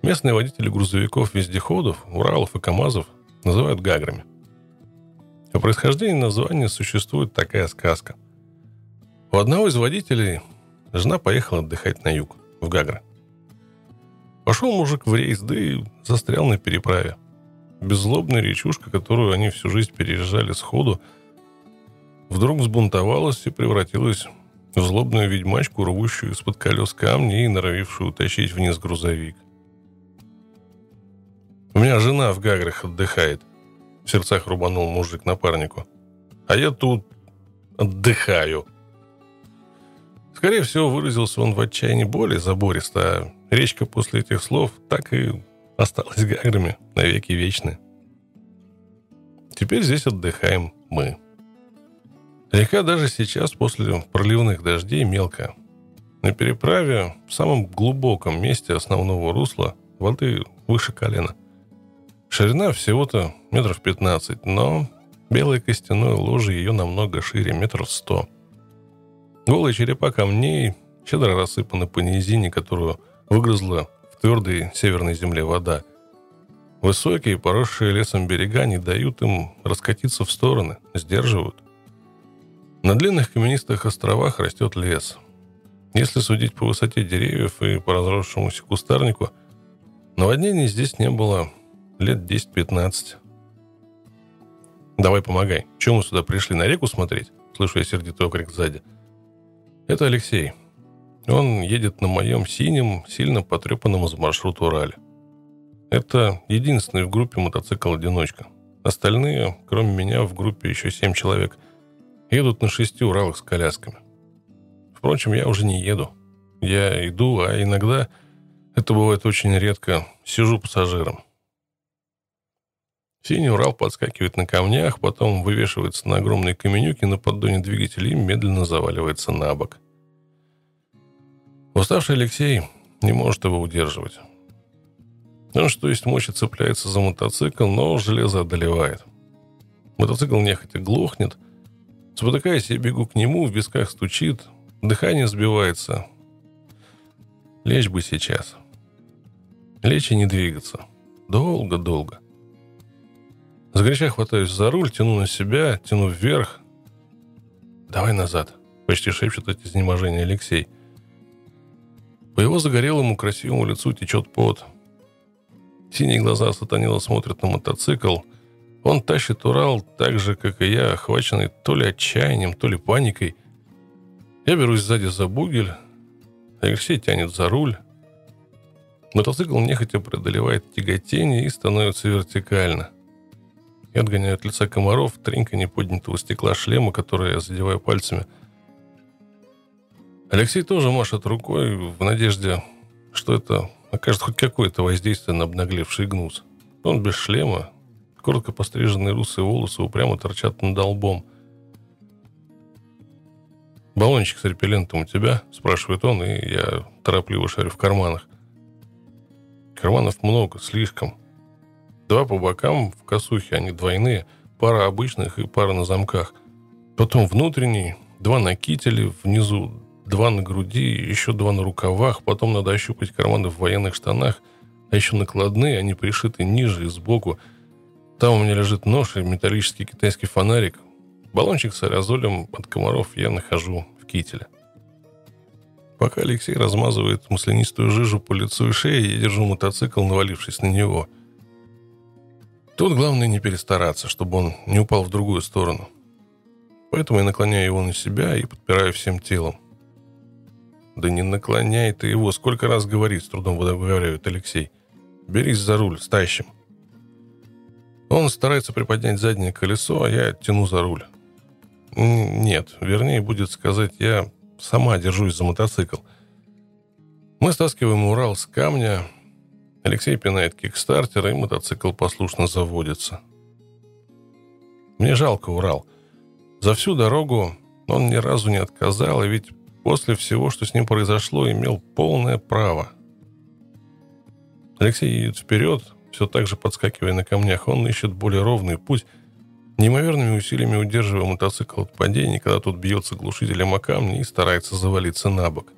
местные водители грузовиков-вездеходов, Уралов и КАМАЗов называют Гаграми. О происхождении названия существует такая сказка. У одного из водителей жена поехала отдыхать на юг, в Гагры. Пошел мужик в рейс, да и застрял на переправе – беззлобная речушка, которую они всю жизнь переезжали сходу, вдруг взбунтовалась и превратилась в злобную ведьмачку, рвущую из-под колес камни и норовившую утащить вниз грузовик. «У меня жена в Гаграх отдыхает», — в сердцах рубанул мужик напарнику. «А я тут отдыхаю». Скорее всего, выразился он в отчаянии более забористо, а речка после этих слов так и осталась гаграми навеки вечны. Теперь здесь отдыхаем мы. Река даже сейчас после проливных дождей мелкая. На переправе в самом глубоком месте основного русла воды выше колена. Ширина всего-то метров 15, но белое костяное ложе ее намного шире, метров сто. Голые черепа камней щедро рассыпаны по низине, которую выгрызла в твердой северной земле вода. Высокие, поросшие лесом берега не дают им раскатиться в стороны, сдерживают. На длинных каменистых островах растет лес. Если судить по высоте деревьев и по разросшемуся кустарнику, наводнений здесь не было лет 10-15. «Давай помогай. Чем мы сюда пришли? На реку смотреть?» Слышу я сердитый окрик сзади. Это Алексей. Он едет на моем синем, сильно потрепанном из маршрута Урале. Это единственный в группе мотоцикл-одиночка. Остальные, кроме меня, в группе еще семь человек, едут на шести Уралах с колясками. Впрочем, я уже не еду. Я иду, а иногда, это бывает очень редко, сижу пассажиром. Синий Урал подскакивает на камнях, потом вывешивается на огромной каменюке на поддоне двигателя и медленно заваливается на бок. Уставший Алексей не может его удерживать. Он, что есть мочи, цепляется за мотоцикл, но железо одолевает. Мотоцикл нехотя глохнет. Спотыкаясь, я бегу к нему, в висках стучит, дыхание сбивается. Лечь бы сейчас. Лечь и не двигаться. Долго-долго. Сгоряча хватаюсь за руль, тяну на себя, тяну вверх. «Давай назад», — почти шепчет от изнеможения Алексей. По его загорелому красивому лицу течет пот. Синие глаза сатанила смотрят на мотоцикл. Он тащит Урал так же, как и я, охваченный то ли отчаянием, то ли паникой. Я берусь сзади за бугель. Алексей тянет за руль. Мотоцикл нехотя преодолевает тяготение и становится вертикально — и отгоняю от лица комаров тренька неподнятого стекла шлема, которое я задеваю пальцами. Алексей тоже машет рукой в надежде, что это окажет хоть какое-то воздействие на обнаглевший гнус. Он без шлема, коротко постриженные русые волосы упрямо торчат над долбом. «Баллончик с репеллентом у тебя?» – спрашивает он, и я торопливо шарю в карманах. Карманов много, слишком. Два по бокам в косухе, они двойные, пара обычных и пара на замках. Потом внутренний, два на кителе, внизу два на груди, еще два на рукавах, потом надо ощупать карманы в военных штанах, а еще накладные, они пришиты ниже и сбоку. Там у меня лежит нож и металлический китайский фонарик. Баллончик с аэрозолем от комаров я нахожу в кителе. Пока Алексей размазывает маслянистую жижу по лицу и шее, я держу мотоцикл, навалившись на него – Тут главное не перестараться, чтобы он не упал в другую сторону. Поэтому я наклоняю его на себя и подпираю всем телом. «Да не наклоняй ты его, сколько раз говорит, с трудом выговаривает Алексей. Берись за руль, стащим». Он старается приподнять заднее колесо, а я тяну за руль. Нет, вернее будет сказать, я сама держусь за мотоцикл. Мы стаскиваем Урал с камня, Алексей пинает кикстартер, и мотоцикл послушно заводится. Мне жалко Урал. За всю дорогу он ни разу не отказал, и ведь после всего, что с ним произошло, имел полное право. Алексей едет вперед, все так же подскакивая на камнях. Он ищет более ровный путь, неимоверными усилиями удерживая мотоцикл от падения, когда тут бьется глушителем о камни и старается завалиться на бок.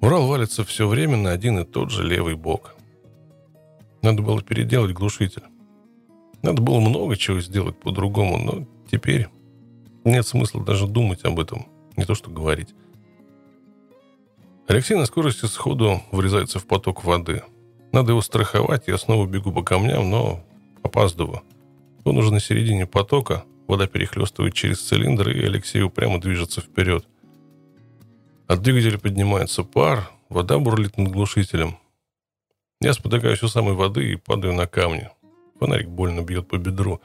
Урал валится все время на один и тот же левый бок. Надо было переделать глушитель. Надо было много чего сделать по-другому, но теперь нет смысла даже думать об этом, не то что говорить. Алексей на скорости сходу врезается в поток воды. Надо его страховать, я снова бегу по камням, но опаздываю. Он уже на середине потока, вода перехлестывает через цилиндр, и Алексей упрямо движется вперед. От двигателя поднимается пар, вода бурлит над глушителем. Я спотыкаюсь у самой воды и падаю на камни. Фонарик больно бьет по бедру.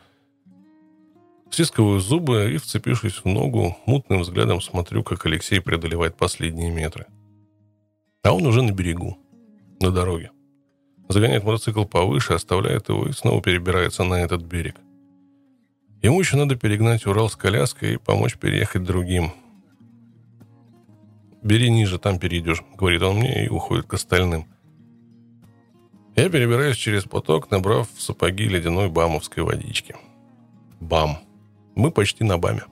Стискиваю зубы и, вцепившись в ногу, мутным взглядом смотрю, как Алексей преодолевает последние метры. А он уже на берегу, на дороге. Загоняет мотоцикл повыше, оставляет его и снова перебирается на этот берег. Ему еще надо перегнать Урал с коляской и помочь переехать другим. «Бери ниже, там перейдешь», — говорит он мне и уходит к остальным. Я перебираюсь через поток, набрав в сапоги ледяной бамовской водички. Бам. Мы почти на баме.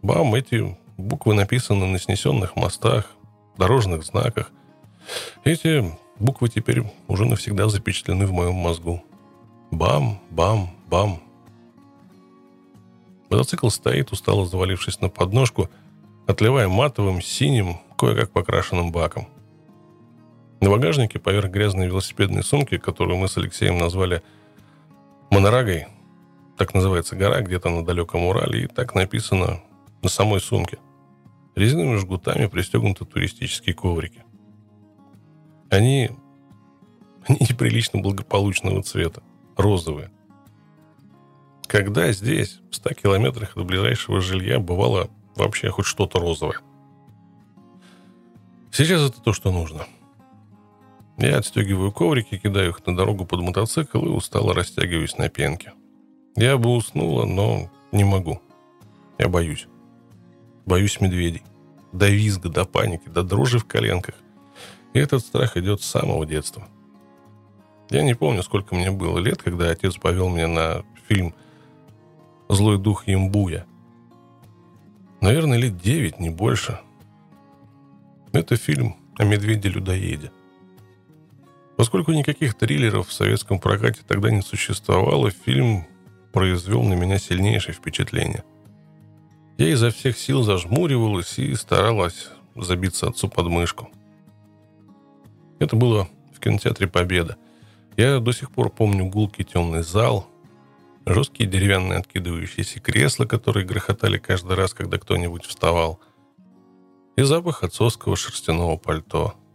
Бам, эти буквы написаны на снесенных мостах, дорожных знаках. Эти буквы теперь уже навсегда запечатлены в моем мозгу. Бам, бам, бам. Мотоцикл стоит, устало завалившись на подножку, отливая матовым, синим, кое-как покрашенным баком. На багажнике поверх грязной велосипедной сумки, которую мы с Алексеем назвали Монорагой, так называется гора где-то на далеком Урале, и так написано на самой сумке. Резиновыми жгутами пристегнуты туристические коврики. Они, они неприлично благополучного цвета, розовые. Когда здесь, в 100 километрах до ближайшего жилья, бывало вообще хоть что-то розовое? Сейчас это то, что нужно – я отстегиваю коврики, кидаю их на дорогу под мотоцикл и устало растягиваюсь на пенке. Я бы уснула, но не могу. Я боюсь. Боюсь медведей. До визга, до паники, до дрожи в коленках. И этот страх идет с самого детства. Я не помню, сколько мне было лет, когда отец повел меня на фильм «Злой дух Ямбуя». Наверное, лет девять, не больше. Это фильм о медведе-людоеде. Поскольку никаких триллеров в советском прокате тогда не существовало, фильм произвел на меня сильнейшее впечатление. Я изо всех сил зажмуривалась и старалась забиться отцу под мышку. Это было в кинотеатре «Победа». Я до сих пор помню гулкий темный зал, жесткие деревянные откидывающиеся кресла, которые грохотали каждый раз, когда кто-нибудь вставал, и запах отцовского шерстяного пальто –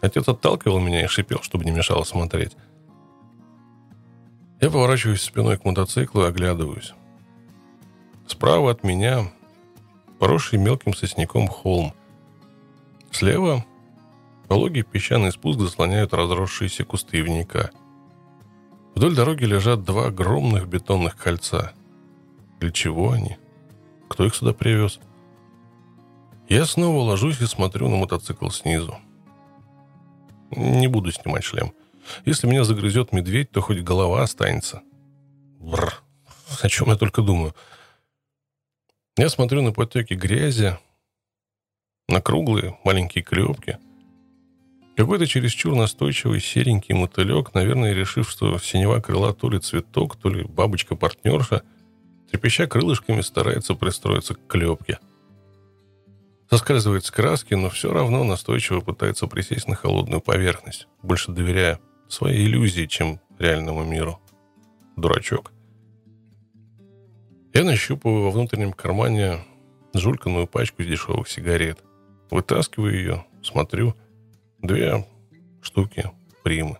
Отец отталкивал меня и шипел, чтобы не мешало смотреть. Я поворачиваюсь спиной к мотоциклу и оглядываюсь. Справа от меня поросший мелким сосняком холм. Слева пологий песчаный спуск заслоняют разросшиеся кусты ивника. Вдоль дороги лежат два огромных бетонных кольца. Для чего они? Кто их сюда привез? Я снова ложусь и смотрю на мотоцикл снизу. Не буду снимать шлем. Если меня загрызет медведь, то хоть голова останется. Бррр. О чем я только думаю. Я смотрю на потеки грязи, на круглые маленькие клепки. Какой-то чересчур настойчивый серенький мотылек, наверное, решив, что синева крыла то ли цветок, то ли бабочка-партнерша, трепеща крылышками старается пристроиться к клепке – соскальзывает с краски, но все равно настойчиво пытается присесть на холодную поверхность, больше доверяя своей иллюзии, чем реальному миру. Дурачок. Я нащупываю во внутреннем кармане жульканную пачку дешевых сигарет. Вытаскиваю ее, смотрю. Две штуки примы.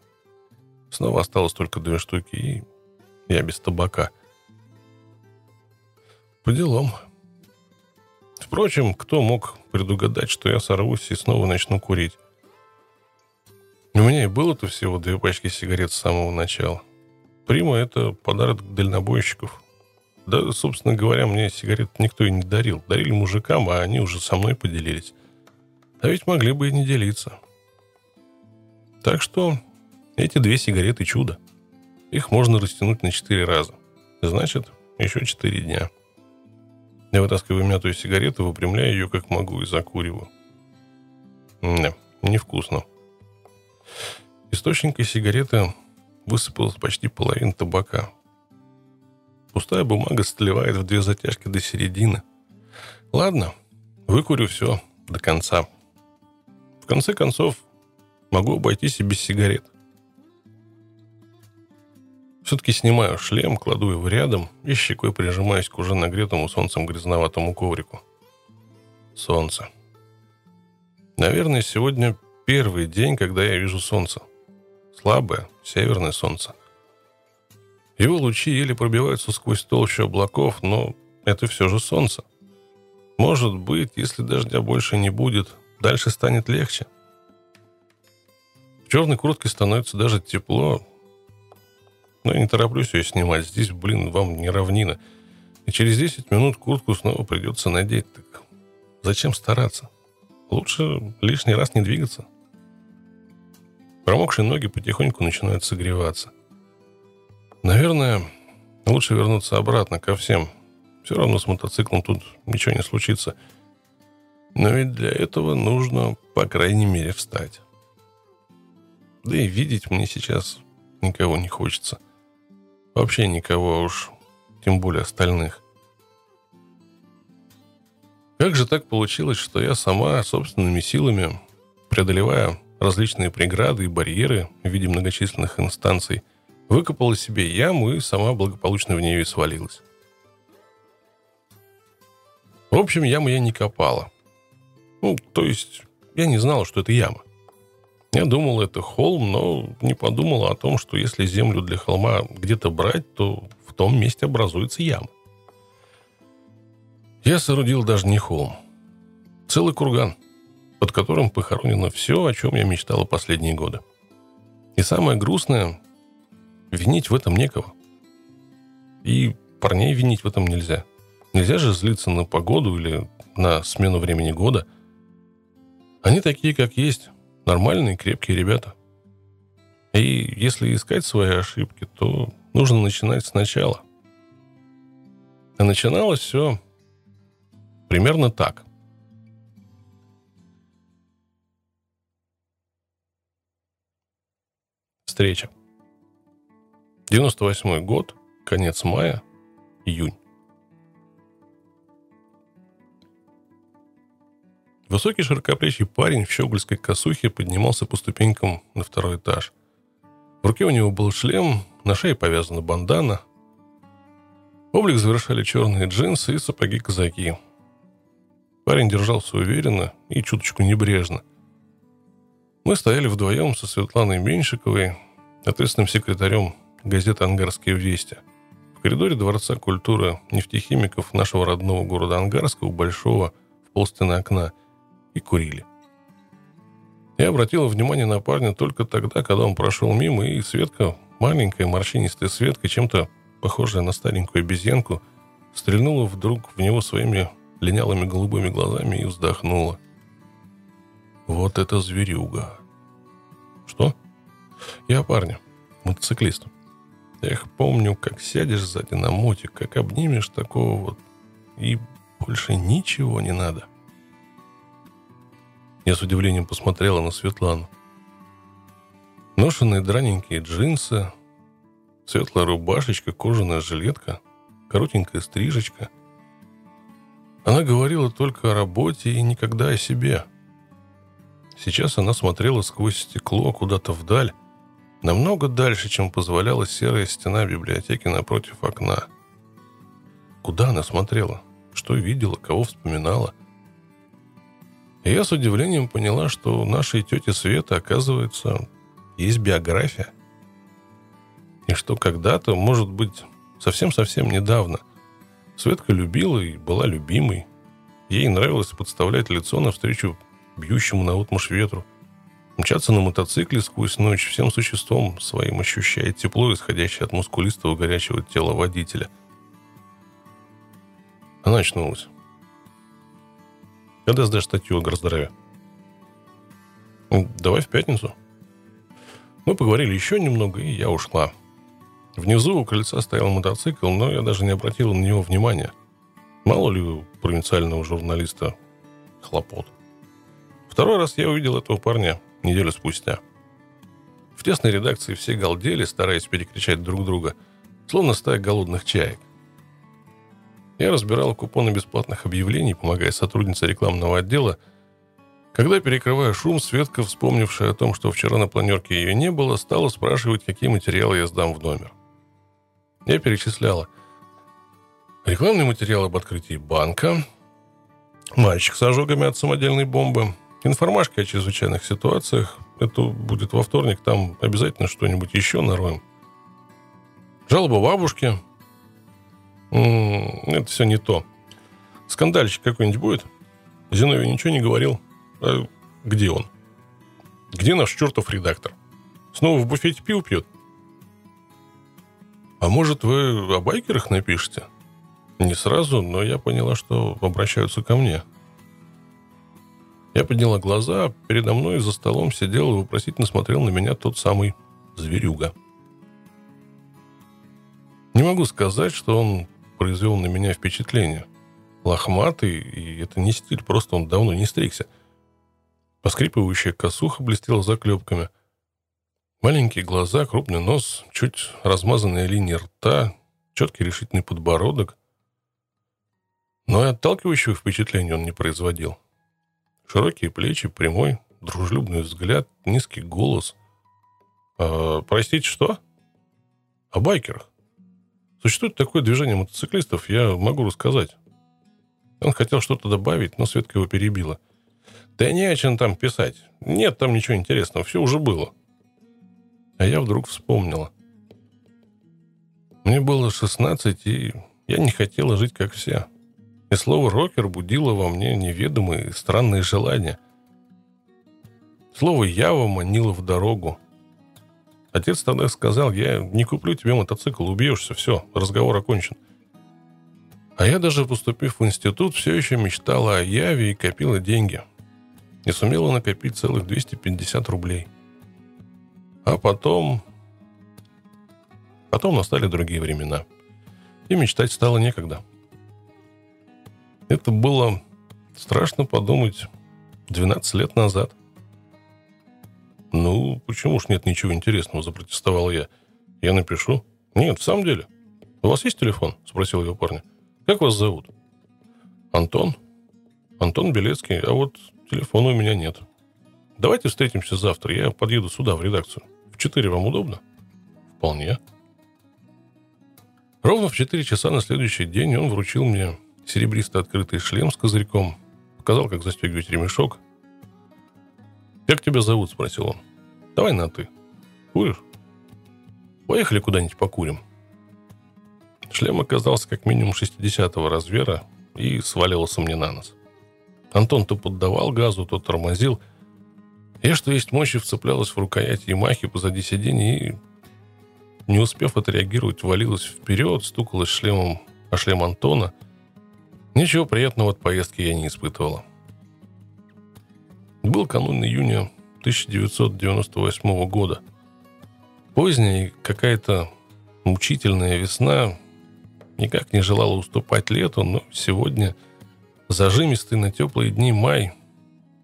Снова осталось только две штуки, и я без табака. По делам. Впрочем, кто мог предугадать, что я сорвусь и снова начну курить? У меня и было-то всего две пачки сигарет с самого начала. Прима — это подарок дальнобойщиков. Да, собственно говоря, мне сигарет никто и не дарил. Дарили мужикам, а они уже со мной поделились. А ведь могли бы и не делиться. Так что эти две сигареты чудо. Их можно растянуть на четыре раза. Значит, еще четыре дня. Я вытаскиваю мятую сигарету, выпрямляю ее как могу и закуриваю. Не, невкусно. Источника сигареты высыпалась почти половина табака. Пустая бумага сливает в две затяжки до середины. Ладно, выкурю все до конца. В конце концов, могу обойтись и без сигарет. Все-таки снимаю шлем, кладу его рядом и щекой прижимаюсь к уже нагретому солнцем грязноватому коврику. Солнце. Наверное, сегодня первый день, когда я вижу солнце. Слабое, северное солнце. Его лучи еле пробиваются сквозь толщу облаков, но это все же солнце. Может быть, если дождя больше не будет, дальше станет легче. В черной куртке становится даже тепло. Но я не тороплюсь ее снимать. Здесь, блин, вам не равнина. И через 10 минут куртку снова придется надеть. Так зачем стараться? Лучше лишний раз не двигаться. Промокшие ноги потихоньку начинают согреваться. Наверное, лучше вернуться обратно ко всем. Все равно с мотоциклом тут ничего не случится. Но ведь для этого нужно, по крайней мере, встать. Да и видеть мне сейчас никого не хочется. Вообще никого, уж тем более остальных. Как же так получилось, что я сама собственными силами, преодолевая различные преграды и барьеры в виде многочисленных инстанций, выкопала себе яму и сама благополучно в нее и свалилась. В общем, яму я не копала. Ну, то есть, я не знала, что это яма. Я думал, это холм, но не подумала о том, что если землю для холма где-то брать, то в том месте образуется яма. Я соорудил даже не холм. Целый курган, под которым похоронено все, о чем я мечтала последние годы. И самое грустное, винить в этом некого. И парней винить в этом нельзя. Нельзя же злиться на погоду или на смену времени года. Они такие, как есть, нормальные, крепкие ребята. И если искать свои ошибки, то нужно начинать сначала. А начиналось все Примерно так. Встреча. 98 год, конец мая, июнь. Высокий широкоплечий парень в щегольской косухе поднимался по ступенькам на второй этаж. В руке у него был шлем, на шее повязана бандана. Облик завершали черные джинсы и сапоги-казаки – Парень держался уверенно и чуточку небрежно. Мы стояли вдвоем со Светланой Меньшиковой, ответственным секретарем газеты «Ангарские вести». В коридоре Дворца культуры нефтехимиков нашего родного города Ангарска у большого в полстены окна и курили. Я обратила внимание на парня только тогда, когда он прошел мимо, и Светка, маленькая морщинистая Светка, чем-то похожая на старенькую обезьянку, стрельнула вдруг в него своими линялыми голубыми глазами и вздохнула. «Вот это зверюга!» «Что?» «Я парня, мотоциклист. Эх, помню, как сядешь сзади на мотик, как обнимешь такого вот, и больше ничего не надо». Я с удивлением посмотрела на Светлану. Ношенные драненькие джинсы, светлая рубашечка, кожаная жилетка, коротенькая стрижечка — она говорила только о работе и никогда о себе. Сейчас она смотрела сквозь стекло куда-то вдаль, намного дальше, чем позволяла серая стена библиотеки напротив окна. Куда она смотрела? Что видела? Кого вспоминала? И я с удивлением поняла, что у нашей тети Светы, оказывается, есть биография. И что когда-то, может быть, совсем-совсем недавно, Светка любила и была любимой. Ей нравилось подставлять лицо навстречу бьющему на отмуж ветру. Мчаться на мотоцикле сквозь ночь всем существом своим ощущая тепло, исходящее от мускулистого горячего тела водителя. Она очнулась. Когда сдашь статью о горздорове? Давай в пятницу. Мы поговорили еще немного, и я ушла. Внизу у крыльца стоял мотоцикл, но я даже не обратил на него внимания. Мало ли у провинциального журналиста хлопот. Второй раз я увидел этого парня неделю спустя. В тесной редакции все галдели, стараясь перекричать друг друга, словно стая голодных чаек. Я разбирал купоны бесплатных объявлений, помогая сотруднице рекламного отдела, когда, перекрывая шум, Светка, вспомнившая о том, что вчера на планерке ее не было, стала спрашивать, какие материалы я сдам в номер. Я перечисляла рекламный материал об открытии банка, мальчик с ожогами от самодельной бомбы, информашка о чрезвычайных ситуациях. Это будет во вторник, там обязательно что-нибудь еще нароем. Жалоба бабушки. Это все не то. Скандальчик какой-нибудь будет? Зиновий ничего не говорил. А где он? Где наш чертов редактор? Снова в буфете пиво пьет? А может, вы о байкерах напишете? Не сразу, но я поняла, что обращаются ко мне. Я подняла глаза, передо мной за столом сидел и вопросительно смотрел на меня тот самый зверюга. Не могу сказать, что он произвел на меня впечатление. Лохматый, и это не стиль, просто он давно не стригся. Поскрипывающая косуха блестела заклепками. Маленькие глаза, крупный нос, чуть размазанная линия рта, четкий решительный подбородок. Но и отталкивающего впечатления он не производил. Широкие плечи, прямой, дружелюбный взгляд, низкий голос. А, простите, что? О байкерах. Существует такое движение мотоциклистов, я могу рассказать. Он хотел что-то добавить, но Светка его перебила. Да не о чем там писать. Нет там ничего интересного, все уже было. А я вдруг вспомнила. Мне было 16, и я не хотела жить как все. И слово «рокер» будило во мне неведомые странные желания. Слово «ява» манило в дорогу. Отец тогда сказал, я не куплю тебе мотоцикл, убьешься, все, разговор окончен. А я даже поступив в институт, все еще мечтала о Яве и копила деньги. И сумела накопить целых 250 рублей. А потом... Потом настали другие времена. И мечтать стало некогда. Это было страшно подумать 12 лет назад. «Ну, почему ж нет ничего интересного?» – запротестовал я. «Я напишу». «Нет, в самом деле. У вас есть телефон?» – спросил его парня. «Как вас зовут?» «Антон». «Антон Белецкий, а вот телефона у меня нет». «Давайте встретимся завтра. Я подъеду сюда, в редакцию. В четыре вам удобно?» «Вполне». Ровно в четыре часа на следующий день он вручил мне серебристо открытый шлем с козырьком, показал, как застегивать ремешок, «Как тебя зовут?» – спросил он. «Давай на «ты». Куришь?» «Поехали куда-нибудь покурим». Шлем оказался как минимум 60-го размера и сваливался мне на нос. Антон то поддавал газу, то тормозил. Я, что есть мощи, вцеплялась в рукоять Ямахи позади сиденья и, не успев отреагировать, валилась вперед, стукалась шлемом о шлем Антона. Ничего приятного от поездки я не испытывала. Был канун июня 1998 года. Поздняя и какая-то мучительная весна никак не желала уступать лету, но сегодня зажимистый на теплые дни май,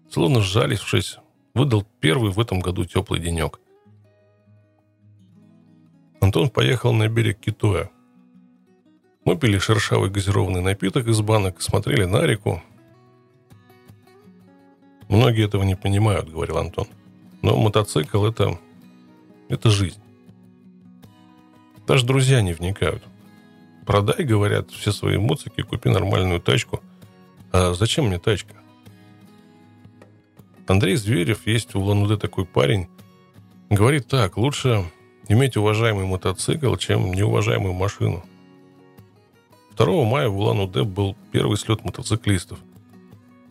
словно сжалившись, выдал первый в этом году теплый денек. Антон поехал на берег Китоя. Мы пили шершавый газированный напиток из банок, смотрели на реку, Многие этого не понимают, говорил Антон. Но мотоцикл это... это жизнь. Даже друзья не вникают. Продай, говорят, все свои муцики, купи нормальную тачку. А зачем мне тачка? Андрей Зверев, есть в улан такой парень, говорит так, лучше иметь уважаемый мотоцикл, чем неуважаемую машину. 2 мая в Улан-Удэ был первый слет мотоциклистов.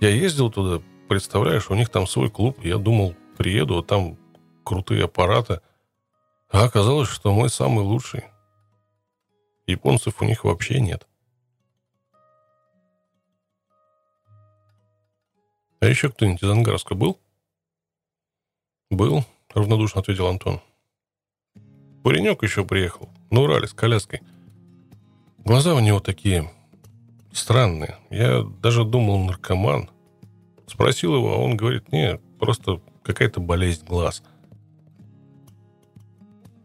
Я ездил туда, представляешь, у них там свой клуб. Я думал, приеду, а там крутые аппараты. А оказалось, что мой самый лучший. Японцев у них вообще нет. А еще кто-нибудь из Ангарска был? Был, равнодушно ответил Антон. Паренек еще приехал, на Урале с коляской. Глаза у него такие странные. Я даже думал, наркоман. Спросил его, а он говорит, нет, просто какая-то болезнь глаз.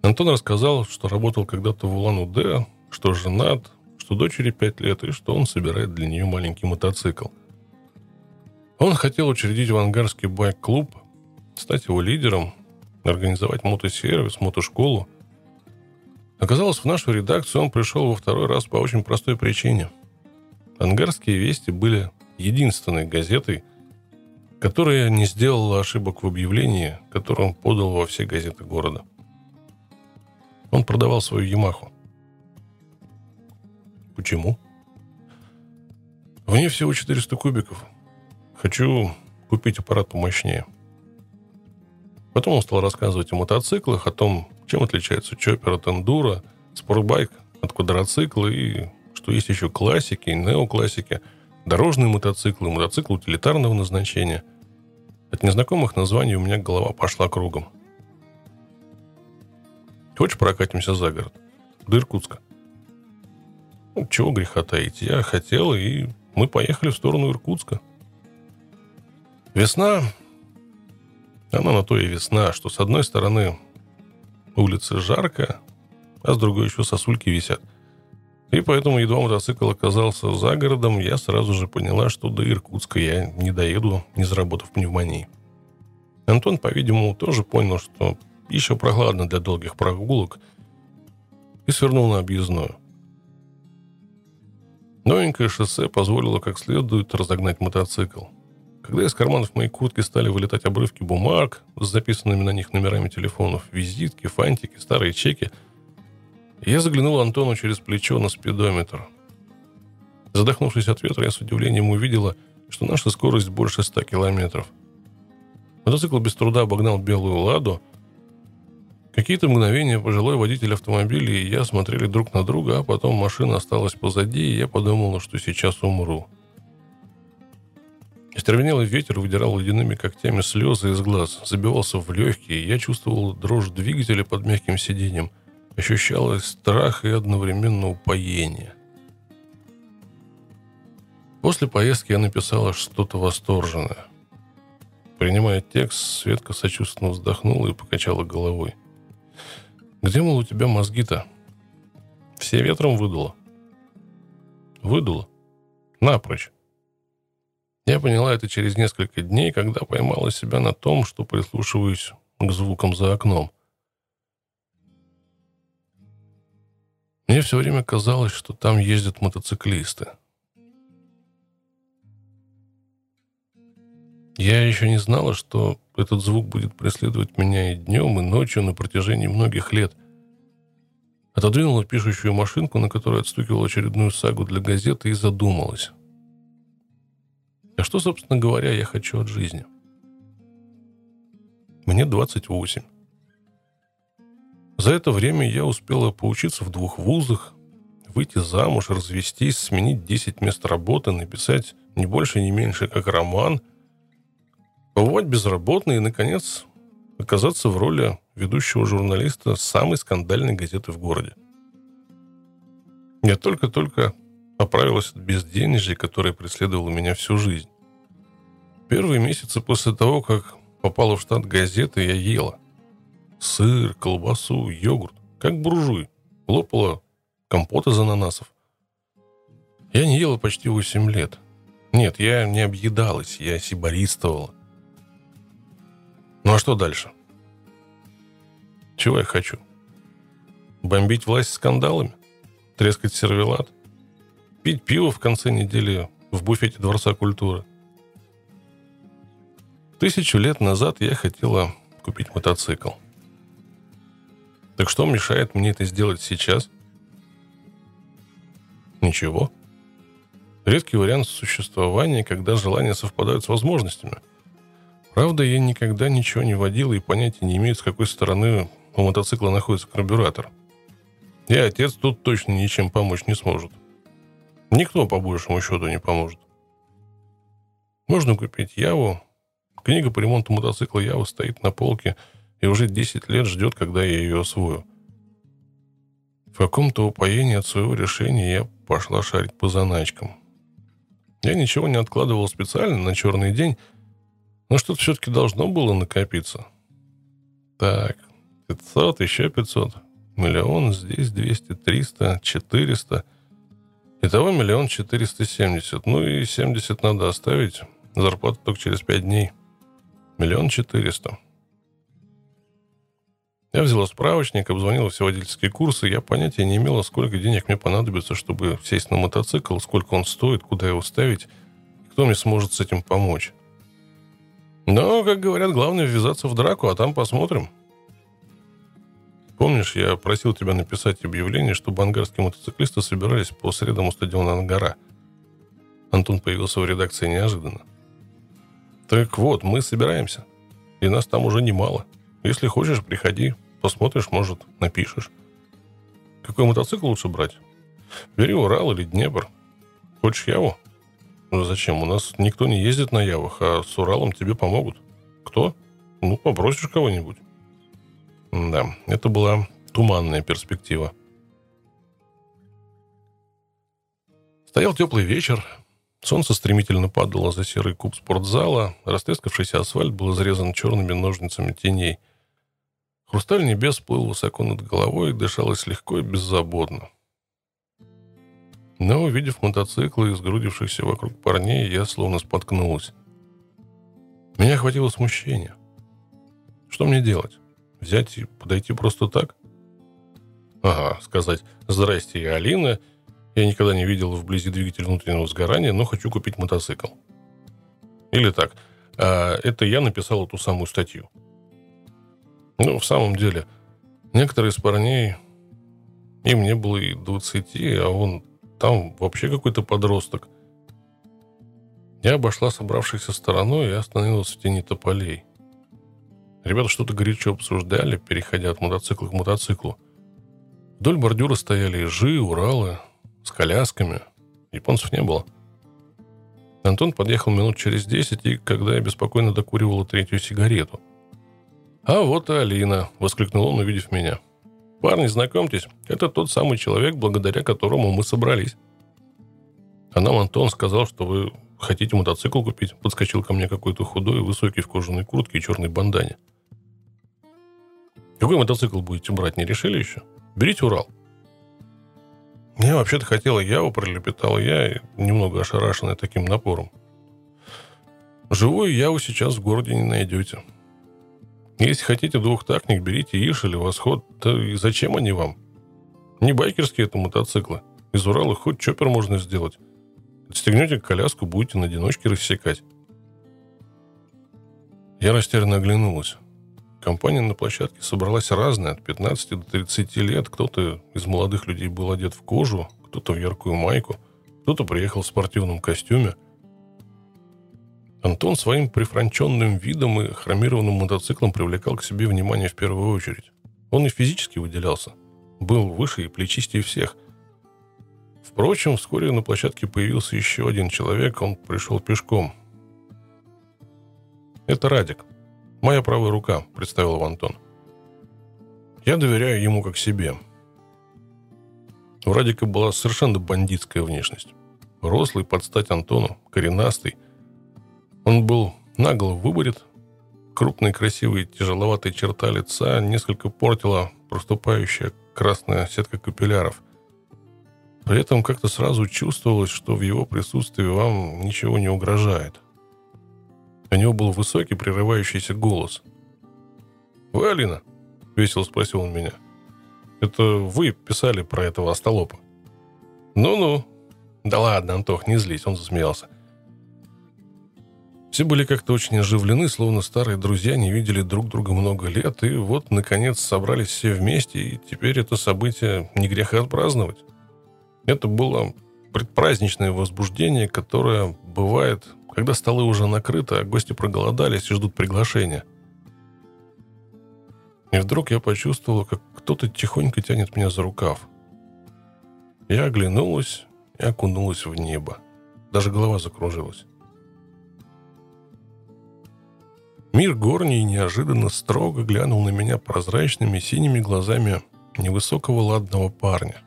Антон рассказал, что работал когда-то в Улан-Удэ, что женат, что дочери пять лет и что он собирает для нее маленький мотоцикл. Он хотел учредить в Ангарский байк-клуб, стать его лидером, организовать мотосервис, мотошколу. Оказалось, в нашу редакцию он пришел во второй раз по очень простой причине. Ангарские вести были единственной газетой, которая не сделала ошибок в объявлении, которое он подал во все газеты города. Он продавал свою Ямаху. Почему? В ней всего 400 кубиков. Хочу купить аппарат помощнее. Потом он стал рассказывать о мотоциклах, о том, чем отличается чоппер от эндуро, спортбайк от квадроцикла и что есть еще классики неоклассики, дорожные мотоциклы, мотоциклы утилитарного назначения. От незнакомых названий у меня голова пошла кругом. Хочешь прокатимся за город? До Иркутска. Ну, чего греха таить. Я хотел, и мы поехали в сторону Иркутска. Весна, она на то и весна, что с одной стороны улицы жарко, а с другой еще сосульки висят. И поэтому, едва мотоцикл оказался за городом, я сразу же поняла, что до Иркутска я не доеду, не заработав пневмонии. Антон, по-видимому, тоже понял, что еще прохладно для долгих прогулок, и свернул на объездную. Новенькое шоссе позволило как следует разогнать мотоцикл. Когда из карманов моей куртки стали вылетать обрывки бумаг с записанными на них номерами телефонов, визитки, фантики, старые чеки – я заглянул Антону через плечо на спидометр. Задохнувшись от ветра, я с удивлением увидела, что наша скорость больше 100 километров. Мотоцикл без труда обогнал белую ладу. Какие-то мгновения пожилой водитель автомобиля и я смотрели друг на друга, а потом машина осталась позади, и я подумал, что сейчас умру. Остервенелый ветер выдирал ледяными когтями слезы из глаз, забивался в легкие, и я чувствовал дрожь двигателя под мягким сиденьем – ощущалось страх и одновременно упоение. После поездки я написала что-то восторженное. Принимая текст, Светка сочувственно вздохнула и покачала головой. «Где, мол, у тебя мозги-то? Все ветром выдуло?» «Выдуло. Напрочь. Я поняла это через несколько дней, когда поймала себя на том, что прислушиваюсь к звукам за окном. Мне все время казалось, что там ездят мотоциклисты. Я еще не знала, что этот звук будет преследовать меня и днем, и ночью на протяжении многих лет. Отодвинула пишущую машинку, на которой отстукивала очередную сагу для газеты, и задумалась. А что, собственно говоря, я хочу от жизни? Мне 28. За это время я успела поучиться в двух вузах, выйти замуж, развестись, сменить 10 мест работы, написать не больше, не меньше, как роман, побывать безработной и, наконец, оказаться в роли ведущего журналиста самой скандальной газеты в городе. Я только-только оправилась от безденежья, которое преследовало меня всю жизнь. Первые месяцы после того, как попала в штат газеты, я ела – сыр, колбасу, йогурт, как буржуй. Лопала компот из ананасов. Я не ела почти 8 лет. Нет, я не объедалась, я сибористовала. Ну а что дальше? Чего я хочу? Бомбить власть скандалами? Трескать сервелат? Пить пиво в конце недели в буфете Дворца культуры? Тысячу лет назад я хотела купить мотоцикл – так что мешает мне это сделать сейчас? Ничего. Редкий вариант существования, когда желания совпадают с возможностями. Правда, я никогда ничего не водил и понятия не имею, с какой стороны у мотоцикла находится карбюратор. И отец тут точно ничем помочь не сможет. Никто, по большему счету, не поможет. Можно купить Яву. Книга по ремонту мотоцикла Ява стоит на полке – и уже 10 лет ждет, когда я ее освою. В каком-то упоении от своего решения я пошла шарить по заначкам. Я ничего не откладывал специально на черный день, но что-то все-таки должно было накопиться. Так, 500, еще 500, миллион, здесь 200, 300, 400. Итого миллион четыреста семьдесят. Ну и 70 надо оставить. Зарплата только через 5 дней. Миллион четыреста. Я взяла справочник, обзвонила все водительские курсы. Я понятия не имела, сколько денег мне понадобится, чтобы сесть на мотоцикл, сколько он стоит, куда его ставить, кто мне сможет с этим помочь. Но, как говорят, главное ввязаться в драку, а там посмотрим. Помнишь, я просил тебя написать объявление, чтобы ангарские мотоциклисты собирались по средам у стадиона «Ангара». Антон появился в редакции неожиданно. Так вот, мы собираемся. И нас там уже немало. Если хочешь, приходи, посмотришь, может, напишешь. Какой мотоцикл лучше брать? Бери Урал или Днепр. Хочешь Яву? Ну зачем? У нас никто не ездит на Явах, а с Уралом тебе помогут. Кто? Ну, попросишь кого-нибудь. Да, это была туманная перспектива. Стоял теплый вечер. Солнце стремительно падало за серый куб спортзала. Растрескавшийся асфальт был изрезан черными ножницами теней. Хрусталь небес плыл высоко над головой и дышалось легко и беззаботно. Но, увидев мотоциклы и сгрудившихся вокруг парней, я словно споткнулась. Меня охватило смущение. Что мне делать? Взять и подойти просто так? Ага, сказать «Здрасте, я Алина. Я никогда не видел вблизи двигатель внутреннего сгорания, но хочу купить мотоцикл». Или так а, «Это я написал эту самую статью». Ну, в самом деле, некоторые из парней, им не было и 20, а он там вообще какой-то подросток. Я обошла собравшихся стороной и остановилась в тени тополей. Ребята что-то горячо обсуждали, переходя от мотоцикла к мотоциклу. Вдоль бордюра стояли ежи, уралы с колясками. Японцев не было. Антон подъехал минут через десять, и когда я беспокойно докуривала третью сигарету – «А вот и Алина!» — воскликнул он, увидев меня. «Парни, знакомьтесь, это тот самый человек, благодаря которому мы собрались». А нам Антон сказал, что вы хотите мотоцикл купить. Подскочил ко мне какой-то худой, высокий в кожаной куртке и черной бандане. Какой мотоцикл будете брать, не решили еще? Берите Урал. Я вообще-то хотела Яву, пролепетал я, немного ошарашенный таким напором. Живую Яву сейчас в городе не найдете. Если хотите двухтактник, берите Иш или Восход. Да и зачем они вам? Не байкерские это мотоциклы. Из Урала хоть чоппер можно сделать. Отстегнете коляску, будете на одиночке рассекать. Я растерянно оглянулась. Компания на площадке собралась разная, от 15 до 30 лет. Кто-то из молодых людей был одет в кожу, кто-то в яркую майку, кто-то приехал в спортивном костюме – Антон своим прифранченным видом и хромированным мотоциклом привлекал к себе внимание в первую очередь. Он и физически выделялся. Был выше и плечистее всех. Впрочем, вскоре на площадке появился еще один человек, он пришел пешком. «Это Радик. Моя правая рука», — представил его Антон. «Я доверяю ему как себе». У Радика была совершенно бандитская внешность. Рослый, под стать Антону, коренастый — он был нагло выборет, крупные, красивые, тяжеловатые черта лица несколько портила проступающая красная сетка капилляров. При этом как-то сразу чувствовалось, что в его присутствии вам ничего не угрожает. У него был высокий, прерывающийся голос. «Вы, Алина?» — весело спросил он меня. «Это вы писали про этого остолопа?» «Ну-ну». «Да ладно, Антох, не злись», — он засмеялся. Все были как-то очень оживлены, словно старые друзья не видели друг друга много лет, и вот, наконец, собрались все вместе, и теперь это событие не греха отпраздновать. Это было предпраздничное возбуждение, которое бывает, когда столы уже накрыты, а гости проголодались и ждут приглашения. И вдруг я почувствовала, как кто-то тихонько тянет меня за рукав. Я оглянулась и окунулась в небо. Даже голова закружилась. Мир горний неожиданно строго глянул на меня прозрачными синими глазами невысокого ладного парня.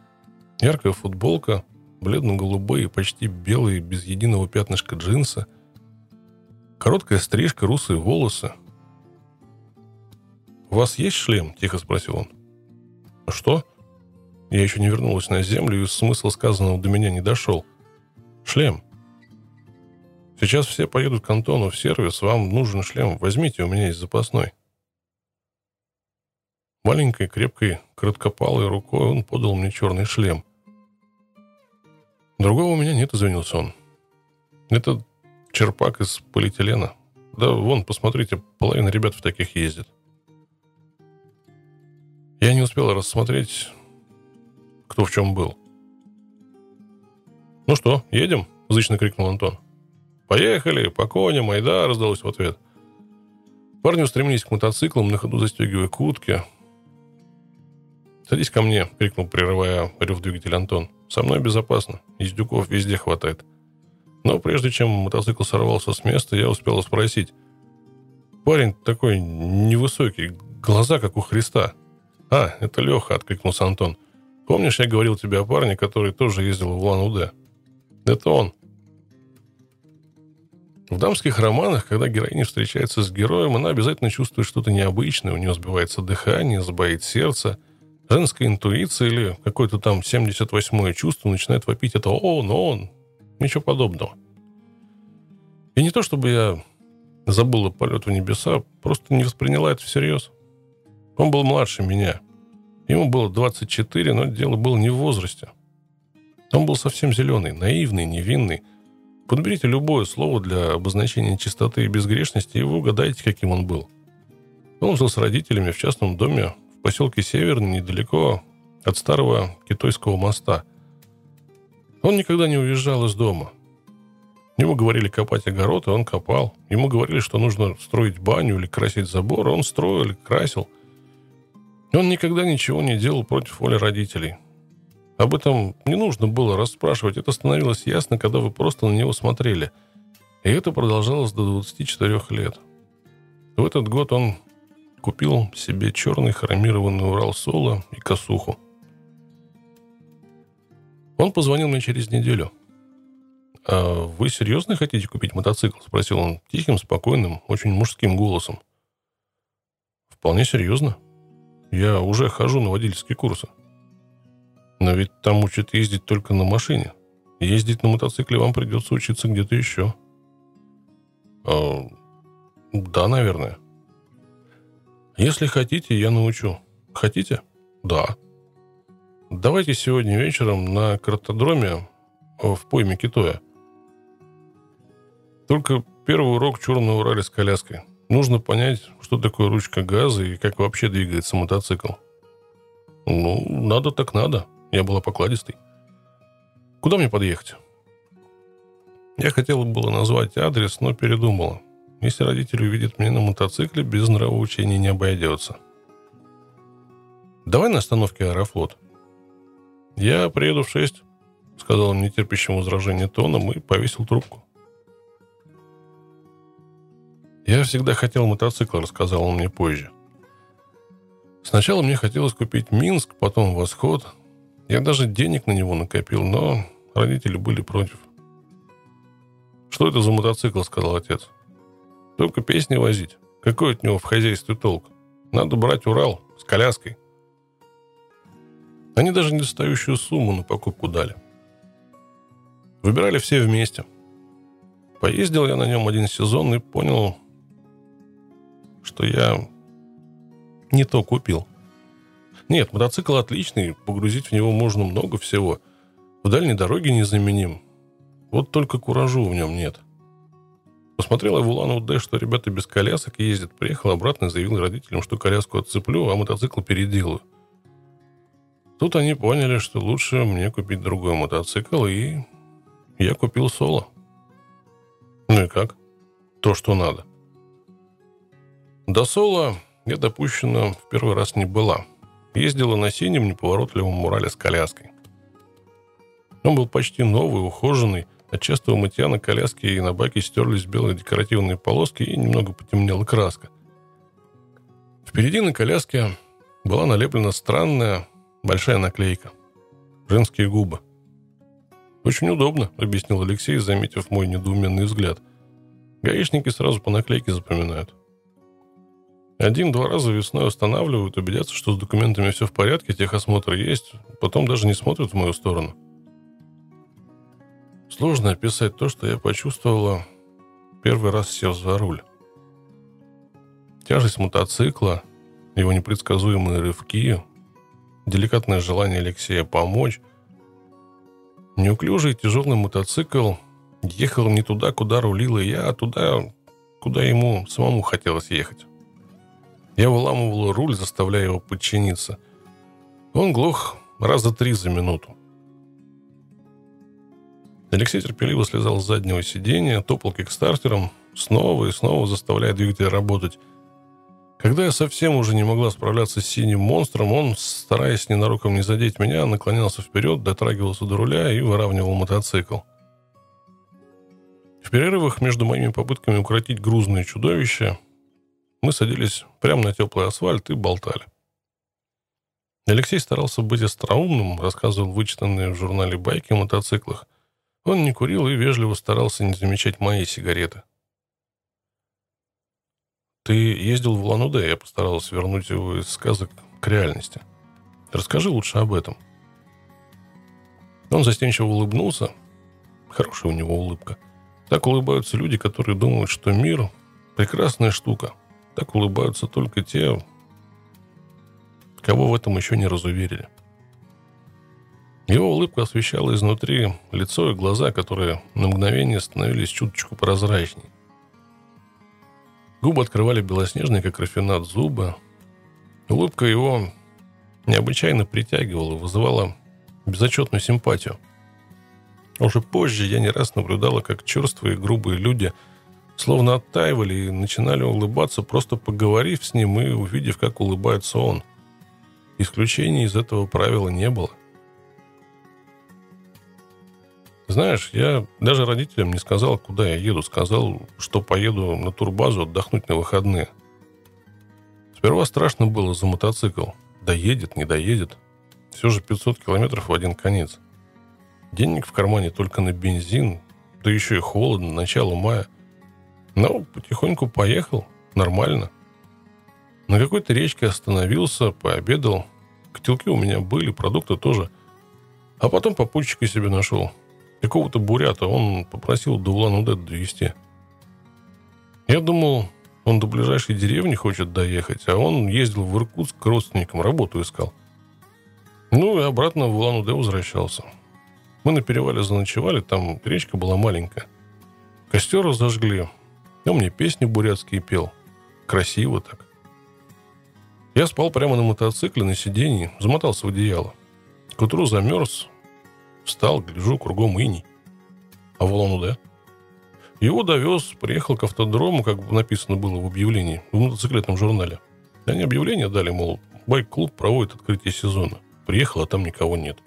Яркая футболка, бледно-голубые, почти белые, без единого пятнышка джинсы, короткая стрижка, русые волосы. «У вас есть шлем?» – тихо спросил он. «Что?» Я еще не вернулась на землю, и смысл сказанного до меня не дошел. «Шлем», Сейчас все поедут к Антону в сервис, вам нужен шлем, возьмите, у меня есть запасной. Маленькой, крепкой, короткопалой рукой он подал мне черный шлем. Другого у меня нет, извинился он. Это черпак из полиэтилена. Да вон, посмотрите, половина ребят в таких ездит. Я не успел рассмотреть, кто в чем был. «Ну что, едем?» – зычно крикнул Антон. «Поехали, по коням, айда!» – раздалось в ответ. Парни устремились к мотоциклам, на ходу застегивая куртки. «Садись ко мне!» – крикнул, прерывая рев двигателя Антон. «Со мной безопасно. Издюков везде хватает». Но прежде чем мотоцикл сорвался с места, я успел спросить. Парень такой невысокий, глаза как у Христа. «А, это Леха», — откликнулся Антон. «Помнишь, я говорил тебе о парне, который тоже ездил в Улан-Удэ?» «Это он». В дамских романах, когда героиня встречается с героем, она обязательно чувствует что-то необычное, у нее сбивается дыхание, сбоит сердце, женская интуиция или какое-то там 78-е чувство начинает вопить это «О, но он, Ничего подобного. И не то, чтобы я забыла полет в небеса, просто не восприняла это всерьез. Он был младше меня. Ему было 24, но дело было не в возрасте. Он был совсем зеленый, наивный, невинный. Подберите любое слово для обозначения чистоты и безгрешности, и вы угадаете, каким он был. Он жил с родителями в частном доме в поселке Северный, недалеко от старого Китайского моста – он никогда не уезжал из дома. Ему говорили копать огород, и он копал. Ему говорили, что нужно строить баню или красить забор, он строил или красил. Он никогда ничего не делал против воли родителей. Об этом не нужно было расспрашивать, это становилось ясно, когда вы просто на него смотрели. И это продолжалось до 24 лет. В этот год он купил себе черный хромированный Урал Соло и косуху. Он позвонил мне через неделю. «А вы серьезно хотите купить мотоцикл?» – спросил он тихим, спокойным, очень мужским голосом. «Вполне серьезно. Я уже хожу на водительские курсы. Но ведь там учат ездить только на машине. Ездить на мотоцикле вам придется учиться где-то еще». А, «Да, наверное». «Если хотите, я научу. Хотите?» «Да». Давайте сегодня вечером на картодроме в пойме Китоя. Только первый урок черного Урале с коляской. Нужно понять, что такое ручка газа и как вообще двигается мотоцикл. Ну, надо так надо. Я была покладистой. Куда мне подъехать? Я хотела было назвать адрес, но передумала. Если родители увидят меня на мотоцикле, без нравоучения не обойдется. Давай на остановке Аэрофлот. «Я приеду в шесть», — сказал он нетерпящим возражения тоном и повесил трубку. «Я всегда хотел мотоцикл», — рассказал он мне позже. Сначала мне хотелось купить Минск, потом Восход. Я даже денег на него накопил, но родители были против. «Что это за мотоцикл?» — сказал отец. «Только песни возить. Какой от него в хозяйстве толк? Надо брать Урал с коляской». Они даже недостающую сумму на покупку дали. Выбирали все вместе. Поездил я на нем один сезон и понял, что я не то купил. Нет, мотоцикл отличный, погрузить в него можно много всего. В дальней дороге незаменим. Вот только куражу в нем нет. Посмотрел я в Улан-Удэ, что ребята без колясок ездят. Приехал обратно и заявил родителям, что коляску отцеплю, а мотоцикл переделаю. Тут они поняли, что лучше мне купить другой мотоцикл, и я купил соло. Ну и как? То, что надо. До соло я допущена в первый раз не была. Ездила на синем неповоротливом мурале с коляской. Он был почти новый, ухоженный. От частого мытья на коляске и на баке стерлись белые декоративные полоски и немного потемнела краска. Впереди на коляске была налеплена странная, Большая наклейка. Женские губы. «Очень удобно», — объяснил Алексей, заметив мой недоуменный взгляд. «Гаишники сразу по наклейке запоминают. Один-два раза весной останавливают, убедятся, что с документами все в порядке, техосмотр есть, потом даже не смотрят в мою сторону. Сложно описать то, что я почувствовала, первый раз сев за руль. Тяжесть мотоцикла, его непредсказуемые рывки, деликатное желание Алексея помочь. Неуклюжий тяжелый мотоцикл ехал не туда, куда рулила я, а туда, куда ему самому хотелось ехать. Я выламывал руль, заставляя его подчиниться. Он глох раза три за минуту. Алексей терпеливо слезал с заднего сиденья, топал кикстартером, снова и снова заставляя двигатель работать. Когда я совсем уже не могла справляться с синим монстром, он, стараясь ненароком не задеть меня, наклонялся вперед, дотрагивался до руля и выравнивал мотоцикл. В перерывах между моими попытками укротить грузное чудовище мы садились прямо на теплый асфальт и болтали. Алексей старался быть остроумным, рассказывал вычитанные в журнале байки о мотоциклах. Он не курил и вежливо старался не замечать мои сигареты. Ты ездил в Улан-Удэ, я постарался вернуть его из сказок к реальности. Расскажи лучше об этом. Он застенчиво улыбнулся. Хорошая у него улыбка. Так улыбаются люди, которые думают, что мир – прекрасная штука. Так улыбаются только те, кого в этом еще не разуверили. Его улыбка освещала изнутри лицо и глаза, которые на мгновение становились чуточку прозрачней. Губы открывали белоснежные, как рафинат, зубы. Улыбка его необычайно притягивала, вызывала безотчетную симпатию. Уже позже я не раз наблюдала, как черствые и грубые люди словно оттаивали и начинали улыбаться, просто поговорив с ним и увидев, как улыбается он. Исключений из этого правила не было. Знаешь, я даже родителям не сказал, куда я еду. Сказал, что поеду на турбазу отдохнуть на выходные. Сперва страшно было за мотоцикл. Доедет, не доедет. Все же 500 километров в один конец. Денег в кармане только на бензин, да еще и холодно, начало мая. Но потихоньку поехал, нормально. На какой-то речке остановился, пообедал. Котелки у меня были, продукты тоже. А потом попутчика себе нашел какого-то бурята. Он попросил до Улан-Удэ довести. Я думал, он до ближайшей деревни хочет доехать, а он ездил в Иркутск к родственникам, работу искал. Ну и обратно в Улан-Удэ возвращался. Мы на перевале заночевали, там речка была маленькая. Костер разожгли. Он мне песни бурятские пел. Красиво так. Я спал прямо на мотоцикле, на сиденье, замотался в одеяло. К утру замерз, Встал, гляжу, кругом иней. А в Улан-Удэ? Его довез, приехал к автодрому, как написано было в объявлении, в мотоциклетном журнале. Они объявление дали, мол, байк-клуб проводит открытие сезона. Приехал, а там никого нет.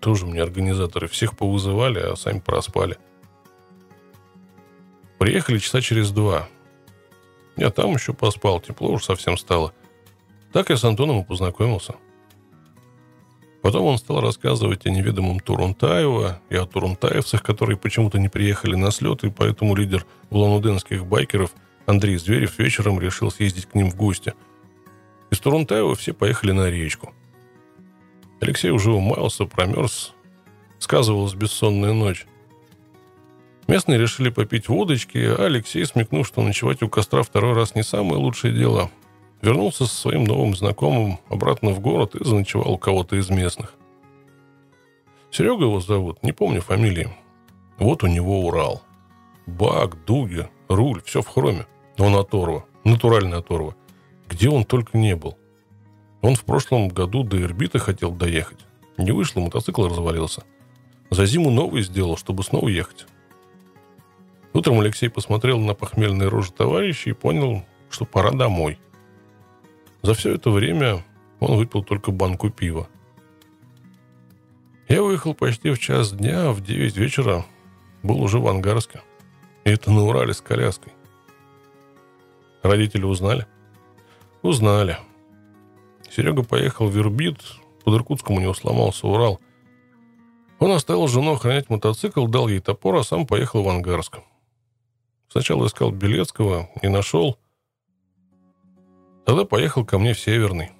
Тоже мне организаторы всех повызывали, а сами проспали. Приехали часа через два. Я там еще поспал, тепло уж совсем стало. Так я с Антоном и познакомился. Потом он стал рассказывать о неведомом Турунтаева и о турунтаевцах, которые почему-то не приехали на слет, и поэтому лидер улан-удэнских байкеров Андрей Зверев вечером решил съездить к ним в гости. Из Турунтаева все поехали на речку. Алексей уже умаялся, промерз, сказывалась бессонная ночь. Местные решили попить водочки, а Алексей, смекнув, что ночевать у костра второй раз не самое лучшее дело, Вернулся со своим новым знакомым обратно в город и заночевал у кого-то из местных. Серега его зовут, не помню фамилии. Вот у него Урал. Бак, дуги, руль, все в хроме. Он оторва, натуральный оторва. Где он только не был. Он в прошлом году до Ирбита хотел доехать. Не вышло, мотоцикл развалился. За зиму новый сделал, чтобы снова ехать. Утром Алексей посмотрел на похмельные рожи товарища и понял, что пора домой – за все это время он выпил только банку пива. Я выехал почти в час дня, в 9 вечера был уже в Ангарске. И это на Урале с коляской. Родители узнали? Узнали. Серега поехал в Вербит, под Иркутском у него сломался Урал. Он оставил жену охранять мотоцикл, дал ей топор, а сам поехал в Ангарск. Сначала искал Белецкого, не нашел – Тогда поехал ко мне в Северный.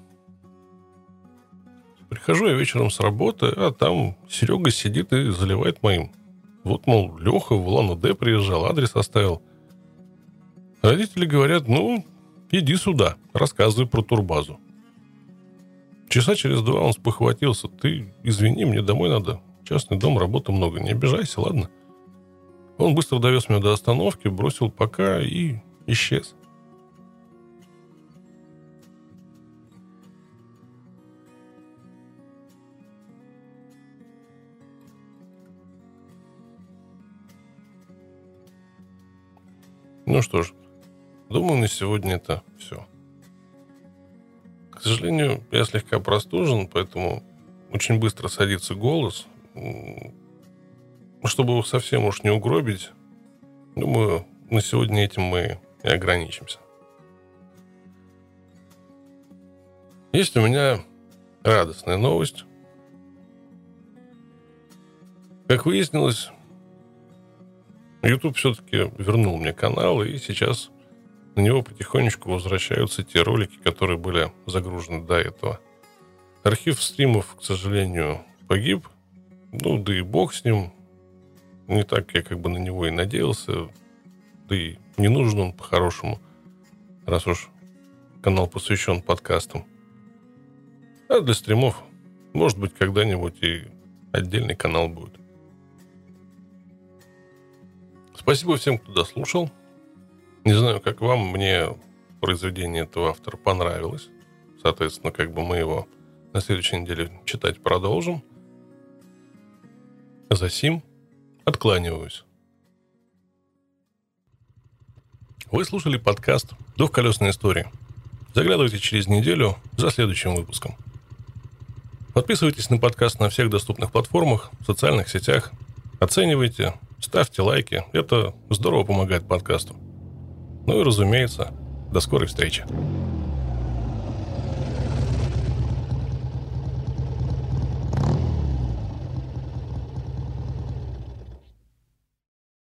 Прихожу я вечером с работы, а там Серега сидит и заливает моим. Вот, мол, Леха в Улан-Удэ приезжал, адрес оставил. Родители говорят, ну, Иди сюда, рассказывай про турбазу. Часа через два он спохватился. Ты извини, мне домой надо. Частный дом, работы много. Не обижайся, ладно? Он быстро довез меня до остановки, бросил пока и исчез. Ну что ж, думаю, на сегодня это все. К сожалению, я слегка простужен, поэтому очень быстро садится голос. Чтобы его совсем уж не угробить, думаю, на сегодня этим мы и ограничимся. Есть у меня радостная новость. Как выяснилось, YouTube все-таки вернул мне канал, и сейчас на него потихонечку возвращаются те ролики, которые были загружены до этого. Архив стримов, к сожалению, погиб. Ну, да и бог с ним. Не так я как бы на него и надеялся. Да и не нужен он по-хорошему, раз уж канал посвящен подкастам. А для стримов, может быть, когда-нибудь и отдельный канал будет. Спасибо всем, кто дослушал. Не знаю, как вам, мне произведение этого автора понравилось. Соответственно, как бы мы его на следующей неделе читать продолжим. За сим откланиваюсь. Вы слушали подкаст «Двухколесная история». Заглядывайте через неделю за следующим выпуском. Подписывайтесь на подкаст на всех доступных платформах, в социальных сетях. Оценивайте, Ставьте лайки, это здорово помогает подкасту. Ну и разумеется, до скорой встречи.